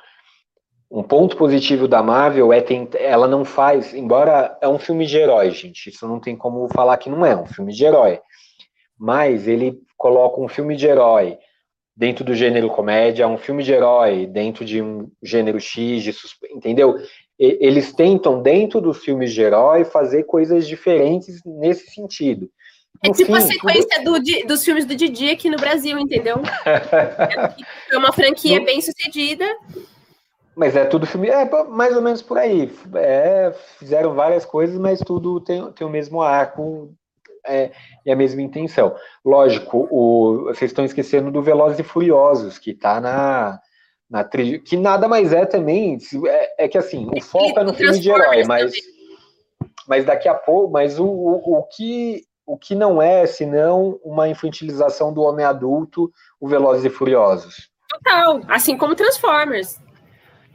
um ponto positivo da Marvel é que ela não faz, embora é um filme de herói, gente. Isso não tem como falar que não é um filme de herói. Mas ele coloca um filme de herói dentro do gênero comédia, um filme de herói dentro de um gênero X, de entendeu? E, eles tentam, dentro dos filmes de herói, fazer coisas diferentes nesse sentido. No é tipo fim, a sequência tudo... do, dos filmes do Didi aqui no Brasil, entendeu? [laughs] é uma franquia bem sucedida. Mas é tudo filme, é mais ou menos por aí. É, fizeram várias coisas, mas tudo tem, tem o mesmo arco é, e a mesma intenção. Lógico, o, vocês estão esquecendo do Velozes e Furiosos, que está na, na trilha, que nada mais é também, é, é que assim, o foco é no filme de herói, mas, mas daqui a pouco, mas o, o, o, que, o que não é, senão uma infantilização do homem adulto, o Velozes e Furiosos. Total, assim como Transformers.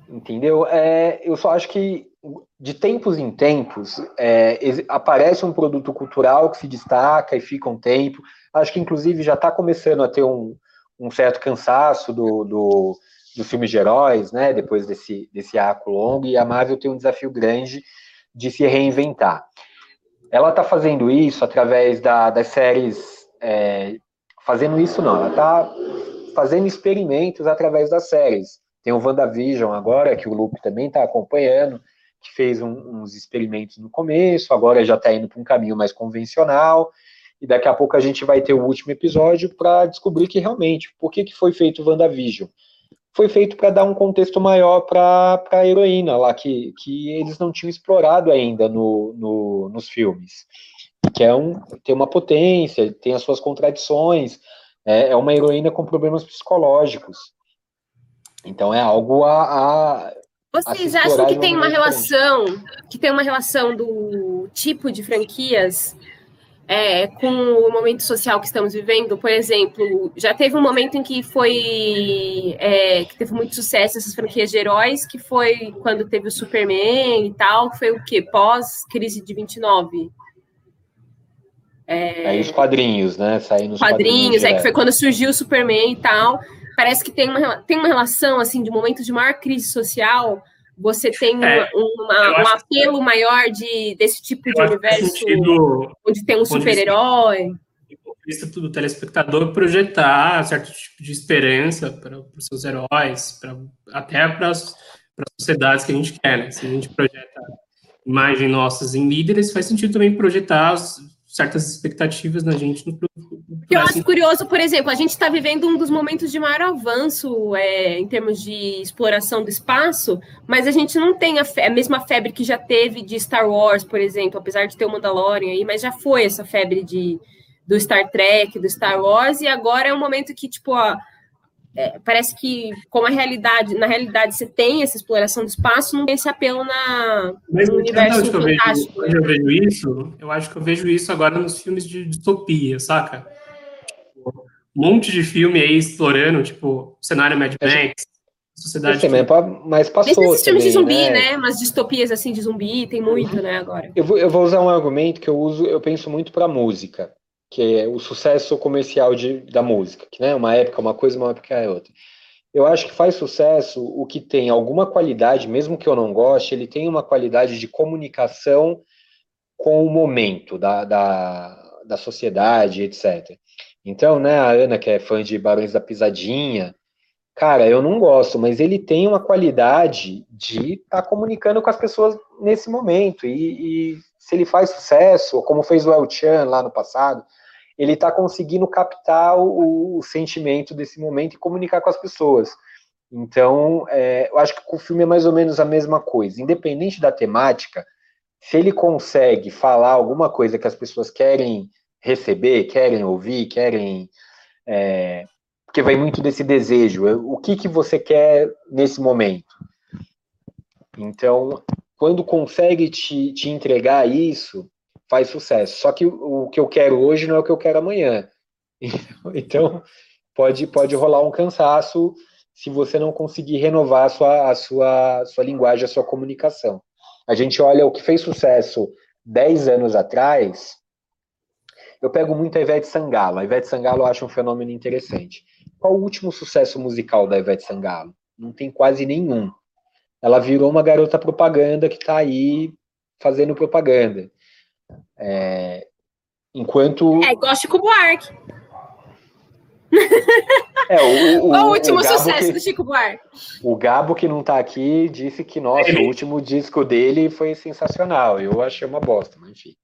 Entendeu? É, eu só acho que de tempos em tempos é, aparece um produto cultural que se destaca e fica um tempo. Acho que inclusive já está começando a ter um, um certo cansaço do, do, do filme de heróis, né? Depois desse, desse arco longo, e a Marvel tem um desafio grande de se reinventar. Ela está fazendo isso através da, das séries. É, fazendo isso não, ela está fazendo experimentos através das séries. Tem o WandaVision agora, que o Luke também está acompanhando que fez um, uns experimentos no começo, agora já está indo para um caminho mais convencional, e daqui a pouco a gente vai ter o último episódio para descobrir que realmente, por que, que foi feito o WandaVision? Foi feito para dar um contexto maior para a heroína lá, que, que eles não tinham explorado ainda no, no, nos filmes. Que é um, tem uma potência, tem as suas contradições, é, é uma heroína com problemas psicológicos. Então é algo a, a vocês acham que tem uma relação, que tem uma relação do tipo de franquias é, com o momento social que estamos vivendo? Por exemplo, já teve um momento em que foi é, que teve muito sucesso essas franquias de heróis, que foi quando teve o Superman e tal, foi o que pós crise de 29. É, aí os quadrinhos, né? Saindo os quadrinhos, quadrinhos é que foi quando surgiu o Superman e tal parece que tem uma, tem uma relação, assim, de momentos de maior crise social, você tem é, uma, um apelo que... maior de, desse tipo de universo, sentido, onde tem um super-herói. Vista do telespectador projetar certo tipo de esperança para os seus heróis, pra, até para as sociedades que a gente quer, né? Se a gente projeta imagem nossas em líderes, faz sentido também projetar certas expectativas na gente no, eu acho curioso, por exemplo, a gente está vivendo um dos momentos de maior avanço é, em termos de exploração do espaço, mas a gente não tem a, a, mesma febre que já teve de Star Wars, por exemplo, apesar de ter o Mandalorian aí, mas já foi essa febre de, do Star Trek, do Star Wars, e agora é um momento que, tipo, ó, é, parece que como a realidade, na realidade você tem essa exploração do espaço, não tem esse apelo na, Mas no universo fantástico. Eu vejo, eu vejo isso, eu acho que eu vejo isso agora nos filmes de distopia, saca? Um monte de filme aí explorando, tipo, cenário Mad Max, sociedade. Esse também, mas passou. Esses filmes de zumbi, né? né? Umas distopias assim de zumbi, tem muito, uhum. né, agora. Eu vou, eu vou usar um argumento que eu uso, eu penso muito para música que é o sucesso comercial de, da música, que né, uma época é uma coisa, uma época é outra. Eu acho que faz sucesso o que tem alguma qualidade, mesmo que eu não goste, ele tem uma qualidade de comunicação com o momento da, da, da sociedade, etc. Então, né, a Ana, que é fã de Barões da Pisadinha, cara, eu não gosto, mas ele tem uma qualidade de estar tá comunicando com as pessoas nesse momento. E, e se ele faz sucesso, como fez o El Chan lá no passado, ele está conseguindo captar o, o, sentimento desse momento e comunicar com as pessoas. Então, é, eu acho que o filme é mais ou menos a mesma coisa. Independente da temática, se ele consegue falar alguma coisa que as pessoas querem receber, querem ouvir, querem. É, porque vai muito desse desejo. O que, que você quer nesse momento? Então, quando consegue te, te entregar isso, faz sucesso. Só que o, que eu quero hoje não é o que eu quero amanhã. [laughs] Então, pode, pode rolar um cansaço se você não conseguir renovar a sua, a sua, sua linguagem, a sua comunicação. A gente olha o que fez sucesso 10 anos atrás, eu pego muito a Ivete Sangalo. A Ivete Sangalo eu acho um fenômeno interessante. Qual o último sucesso musical da Ivete Sangalo? Não tem quase nenhum. Ela virou uma garota propaganda que está aí fazendo propaganda. É, enquanto. É igual Chico Buarque. É, o, o, [laughs] Qual o último o sucesso que, do Chico Buarque? O Gabo, que não tá aqui, disse que, nossa, o último disco dele foi sensacional. Eu achei uma bosta, mas enfim.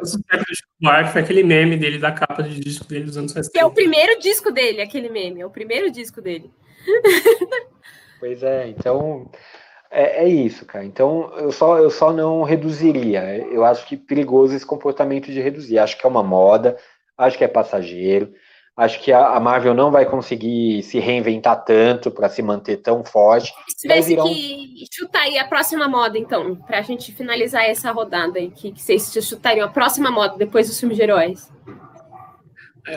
O sucesso do Chico Buarque foi aquele meme dele da capa de disco dele dos anos 60. Que é o primeiro disco dele, aquele meme. É o primeiro disco dele. Pois é, então é, é, isso, cara. Então eu só, eu só não reduziria. Eu acho que perigoso esse comportamento de reduzir. Acho que é uma moda, acho que é passageiro. Acho que a, Marvel não vai conseguir se reinventar tanto para se manter tão forte. Se tivesse um... que chutar aí a próxima moda, então, para a gente finalizar essa rodada aí, que, que vocês chutariam a próxima moda depois dos filmes de heróis.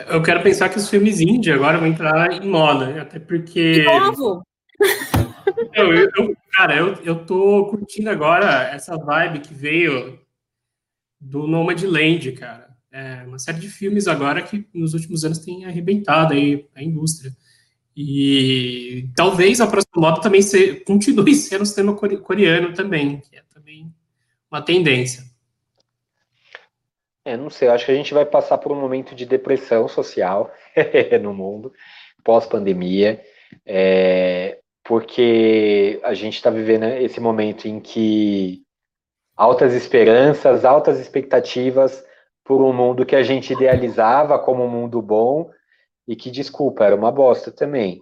Eu quero pensar que os filmes indie agora vão entrar em moda, até porque. De novo? Eu, eu, cara, eu, eu tô curtindo agora essa vibe que veio do Nomadland, cara é, uma série de filmes agora que nos últimos anos tem arrebentado aí a indústria. E talvez a próxima moda também ser, continue [laughs] sendo o sistema coreano também, que é também uma tendência. É, não sei, acho que a gente vai passar por um momento de depressão social [laughs] no mundo, pós-pandemia, é, porque a gente está vivendo esse momento em que altas esperanças, altas expectativas por um mundo que a gente idealizava como um mundo bom e que, desculpa, era uma bosta também.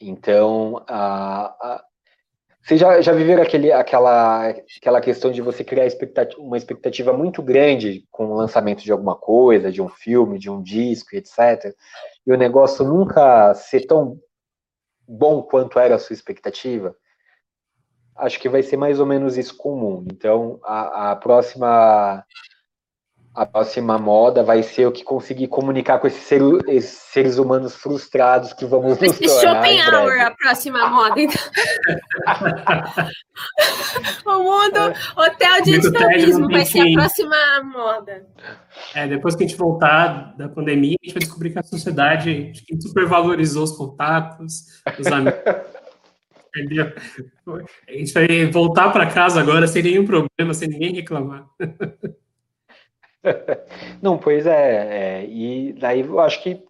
Então, a, a, vocês já, já viveram aquele, aquela, aquela questão de você criar expectativa, uma expectativa muito grande com o lançamento de alguma coisa, de um filme, de um disco, etc. E o negócio nunca ser tão bom quanto era a sua expectativa? Acho que vai ser mais ou menos isso com o mundo. Então, a, a próxima a próxima moda vai ser o que conseguir comunicar com esses, ser, esses seres humanos frustrados que vamos nos tornar. Schopenhauer, a próxima moda. Então. [laughs] o mundo, hotel de turismo vai ser a próxima moda. É, depois que a gente voltar da pandemia, a gente vai descobrir que a sociedade gente supervalorizou os contatos, os amigos. [laughs] Entendeu? A gente vai voltar para casa agora sem nenhum problema, sem ninguém reclamar. [laughs] [laughs] Não, pois é, é, e daí eu acho que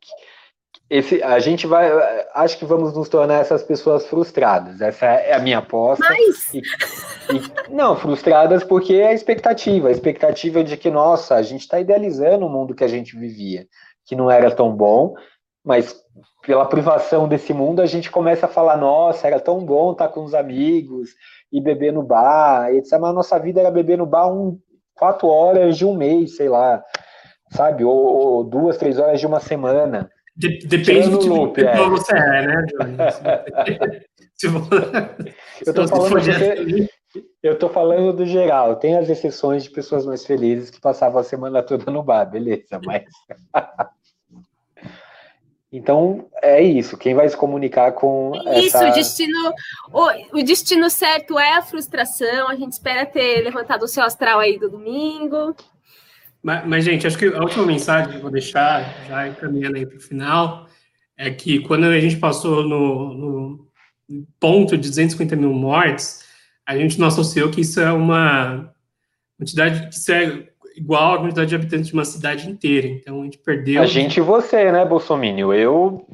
esse, a gente vai, acho que vamos nos tornar essas pessoas frustradas. Essa é a minha aposta. Mas... E, e, não, frustradas porque é a expectativa, a expectativa de que, nossa, a gente está idealizando o mundo que a gente vivia, que não era tão bom, mas pela privação desse mundo a gente começa a falar, nossa, era tão bom estar com os amigos e beber no bar, etc. Mas a nossa vida era beber no bar um, quatro horas de um mês, sei lá, sabe? Ou, ou duas, três horas de uma semana. De, depende do tipo loop, é. você é, né, [laughs] eu, tô falando de, eu tô falando do geral. Tem as exceções de pessoas mais felizes que passavam a semana toda no bar, beleza, mas. [laughs] Então, é isso. Quem vai se comunicar com. Isso, essa... o destino. O, o, destino certo é a frustração. A gente espera ter levantado o seu astral aí do domingo. Mas, mas gente, acho que a última mensagem que eu vou deixar, já encaminhando aí para o final, é que quando a gente passou no, no ponto de 250 mil mortes, a gente não associou que isso é uma quantidade, que isso é igual a quantidade de habitantes de uma cidade inteira. Então a gente perdeu. A gente e você, né, Bolsonaro? Eu.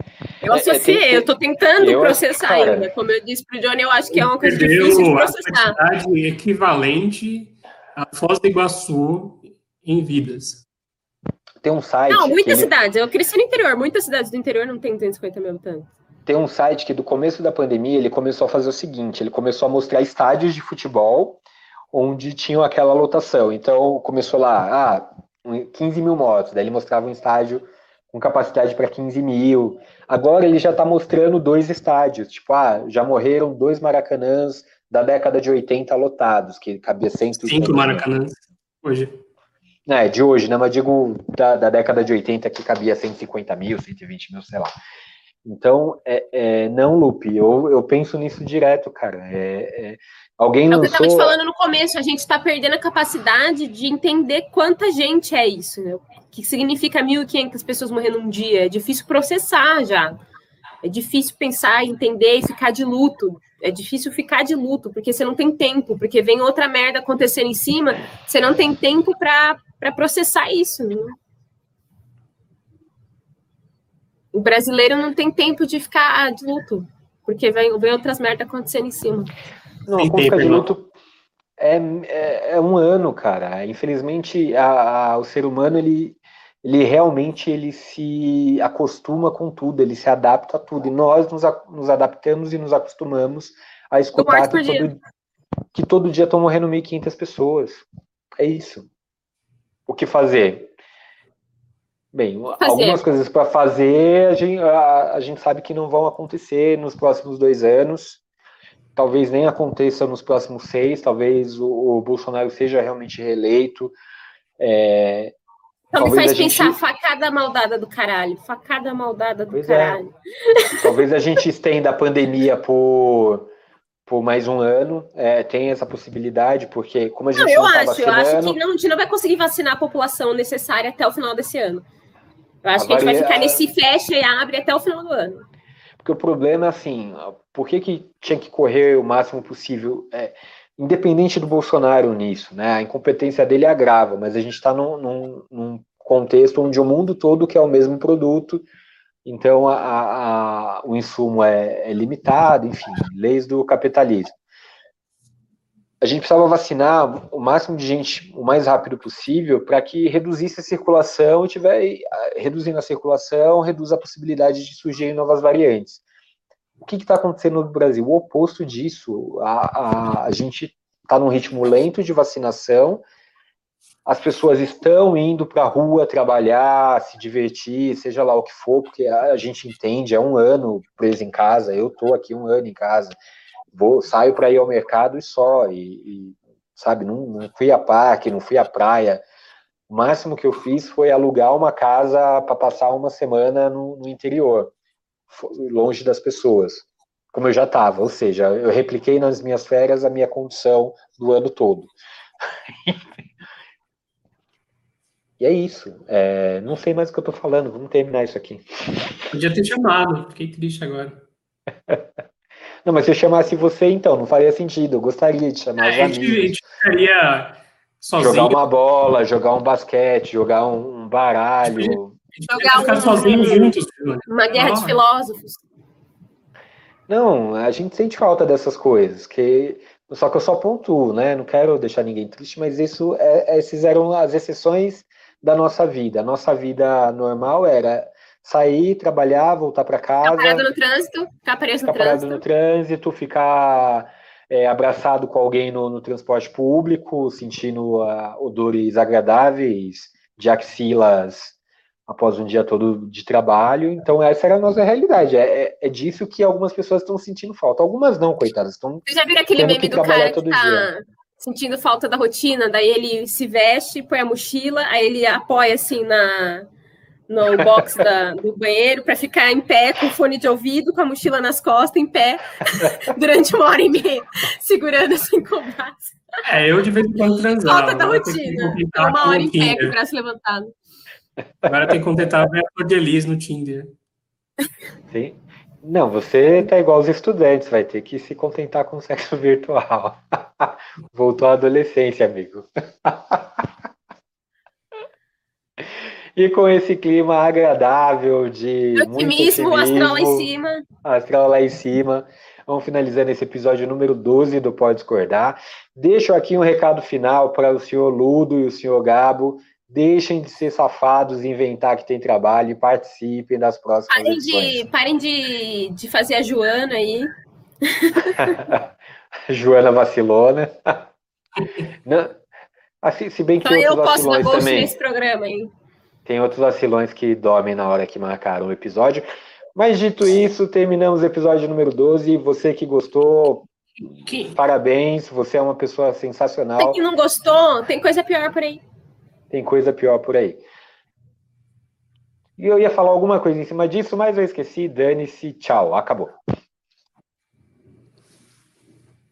Eu associei, é, é, eu tô tentando eu, processar cara... ainda. Como eu disse pro Johnny, eu acho que é uma coisa difícil de processar. A quantidade equivalente à Foz do Iguaçu em vidas. Tem um site. Não, muitas cidades. Eu cresci no interior, muitas cidades do interior não tem 250 mil habitantes. Tem um site que do começo da pandemia ele começou a fazer o seguinte: ele começou a mostrar estádios de futebol onde tinham aquela lotação. Então, começou lá, ah, 15 mil motos, daí ele mostrava um estádio com capacidade para 15 mil. Agora ele já está mostrando dois estádios, tipo, ah, já morreram dois maracanãs da década de 80 lotados, que cabia 100 Cinco Maracanã, hoje. É, de hoje, né? Mas digo da, da década de 80 que cabia 150 mil, 120 mil, sei lá. Então, é, é, não, Lupe, eu, eu penso nisso direto, cara. É, é alguém lançou... É o que eu estava te falando no começo, a gente está perdendo a capacidade de entender quanta gente é isso, né? O que significa 1.500 pessoas morrendo um dia? É difícil processar já. É difícil pensar, entender e ficar de luto. É difícil ficar de luto, porque você não tem tempo, porque vem outra merda acontecendo em cima, você não tem tempo para processar isso. Né? O brasileiro não tem tempo de ficar de luto, porque vem, vem outras merdas acontecendo em cima. Não, ficar de luto é, é, é, um ano, cara. Infelizmente, a, a, o ser humano, ele, ele realmente ele se acostuma com tudo, ele se adapta a tudo. E nós nos, nos adaptamos e nos acostumamos a escutar que todo, que todo dia estão morrendo 1.500 pessoas. É isso. O que fazer? Bem, fazer. algumas coisas para fazer, a gente, a, a gente sabe que não vão acontecer nos próximos dois anos. Talvez nem aconteça nos próximos seis, talvez o, o Bolsonaro seja realmente reeleito. É, então me faz pensar gente... facada maldada do caralho. Facada maldada do pois é. caralho. É. Talvez a gente estenda a pandemia por, por mais um ano. É, tem essa possibilidade, porque como a gente não, eu não tá acho, vacinando... eu acho que não, a gente não vai conseguir vacinar a população necessária até o final desse ano. Eu acho a que a gente vai ficar nesse fecha e abre até o final do ano. Porque o problema é assim, por que, que tinha que correr o máximo possível? É, independente do Bolsonaro nisso, né? A incompetência dele agrava, mas a gente está num, num, num, contexto onde o mundo todo quer o mesmo produto, então a, a, o insumo é, é limitado, enfim, leis do capitalismo a gente precisava vacinar o máximo de gente o mais rápido possível para que reduzisse a circulação, tiver reduzindo a circulação, reduz a possibilidade de surgirem novas variantes. O que está acontecendo no Brasil? O oposto disso. A, a, a gente está num ritmo lento de vacinação, as pessoas estão indo para a rua trabalhar, se divertir, seja lá o que for, porque a, gente entende, é um ano preso em casa, eu estou aqui um ano em casa vou saio para ir ao mercado e só e, e sabe não, não, fui a parque não fui à praia. O máximo que eu fiz foi alugar uma casa para passar uma semana no, no, interior longe das pessoas como eu já estava ou seja eu repliquei nas minhas férias a minha condição do ano todo. [laughs] E é isso. É, não sei mais o que eu estou falando. Vamos terminar isso aqui. Podia ter chamado. Fiquei triste agora [laughs] Não, mas se eu chamasse você, então, não faria sentido. Eu gostaria de chamar é, os amigos. A gente ficaria sozinho. Jogar uma bola, jogar um basquete, jogar um baralho. Jogar ficar um... sozinho juntos. Uma guerra de filósofos. Não, a gente sente falta dessas coisas, que só que eu só pontuo, né? Não quero deixar ninguém triste, mas isso é, esses eram as exceções da nossa vida. A nossa vida normal era sair, trabalhar, voltar para casa. Ficar parado no trânsito, ficar preso ficar no parado trânsito. no trânsito, ficar é, abraçado com alguém no, no transporte público, sentindo uh, odores agradáveis de axilas após um dia todo de trabalho. Então, essa era a nossa realidade. É, é, é disso que algumas pessoas estão sentindo falta. Algumas não, coitadas. Estão Você já viu aquele meme do cara que tá dia. sentindo falta da rotina? Daí ele se veste, põe a mochila, aí ele apoia assim na no box da, do banheiro para ficar em pé com fone de ouvido, com a mochila nas costas, em pé, [laughs] durante uma hora e meia, segurando assim com o braço. É, eu de vez em quando transava. Falta da rotina. É uma hora em pé com o braço levantado. Agora tem que contentar a cor de Elis no Tinder. Sim. Não, você tá igual os estudantes, vai ter que se contentar com o sexo [laughs] virtual. Voltou à adolescência, amigo. [laughs] E com esse clima agradável de otimismo, otimismo, astral lá em cima. Astral lá em cima. Vamos finalizando esse episódio número 12 do Pode Discordar. Deixo aqui um recado final para o senhor Ludo e o senhor Gabo. Deixem de ser safados e inventar que tem trabalho e participem das próximas parem De, parem de, de fazer a Joana aí. [laughs] Joana vacilona. [laughs] Não, assim, se bem que Só eu posso dar gosto também. nesse programa, hein? Tem outros vacilões que dormem na hora que marcaram o episódio. Mas dito isso, terminamos o episódio número 12. Você que gostou, Que... Parabéns, você é uma pessoa sensacional. Tem que não gostou, tem coisa pior por aí. Tem coisa pior por aí. E eu ia falar alguma coisa em cima disso, mas eu esqueci. Dane-se, tchau, acabou.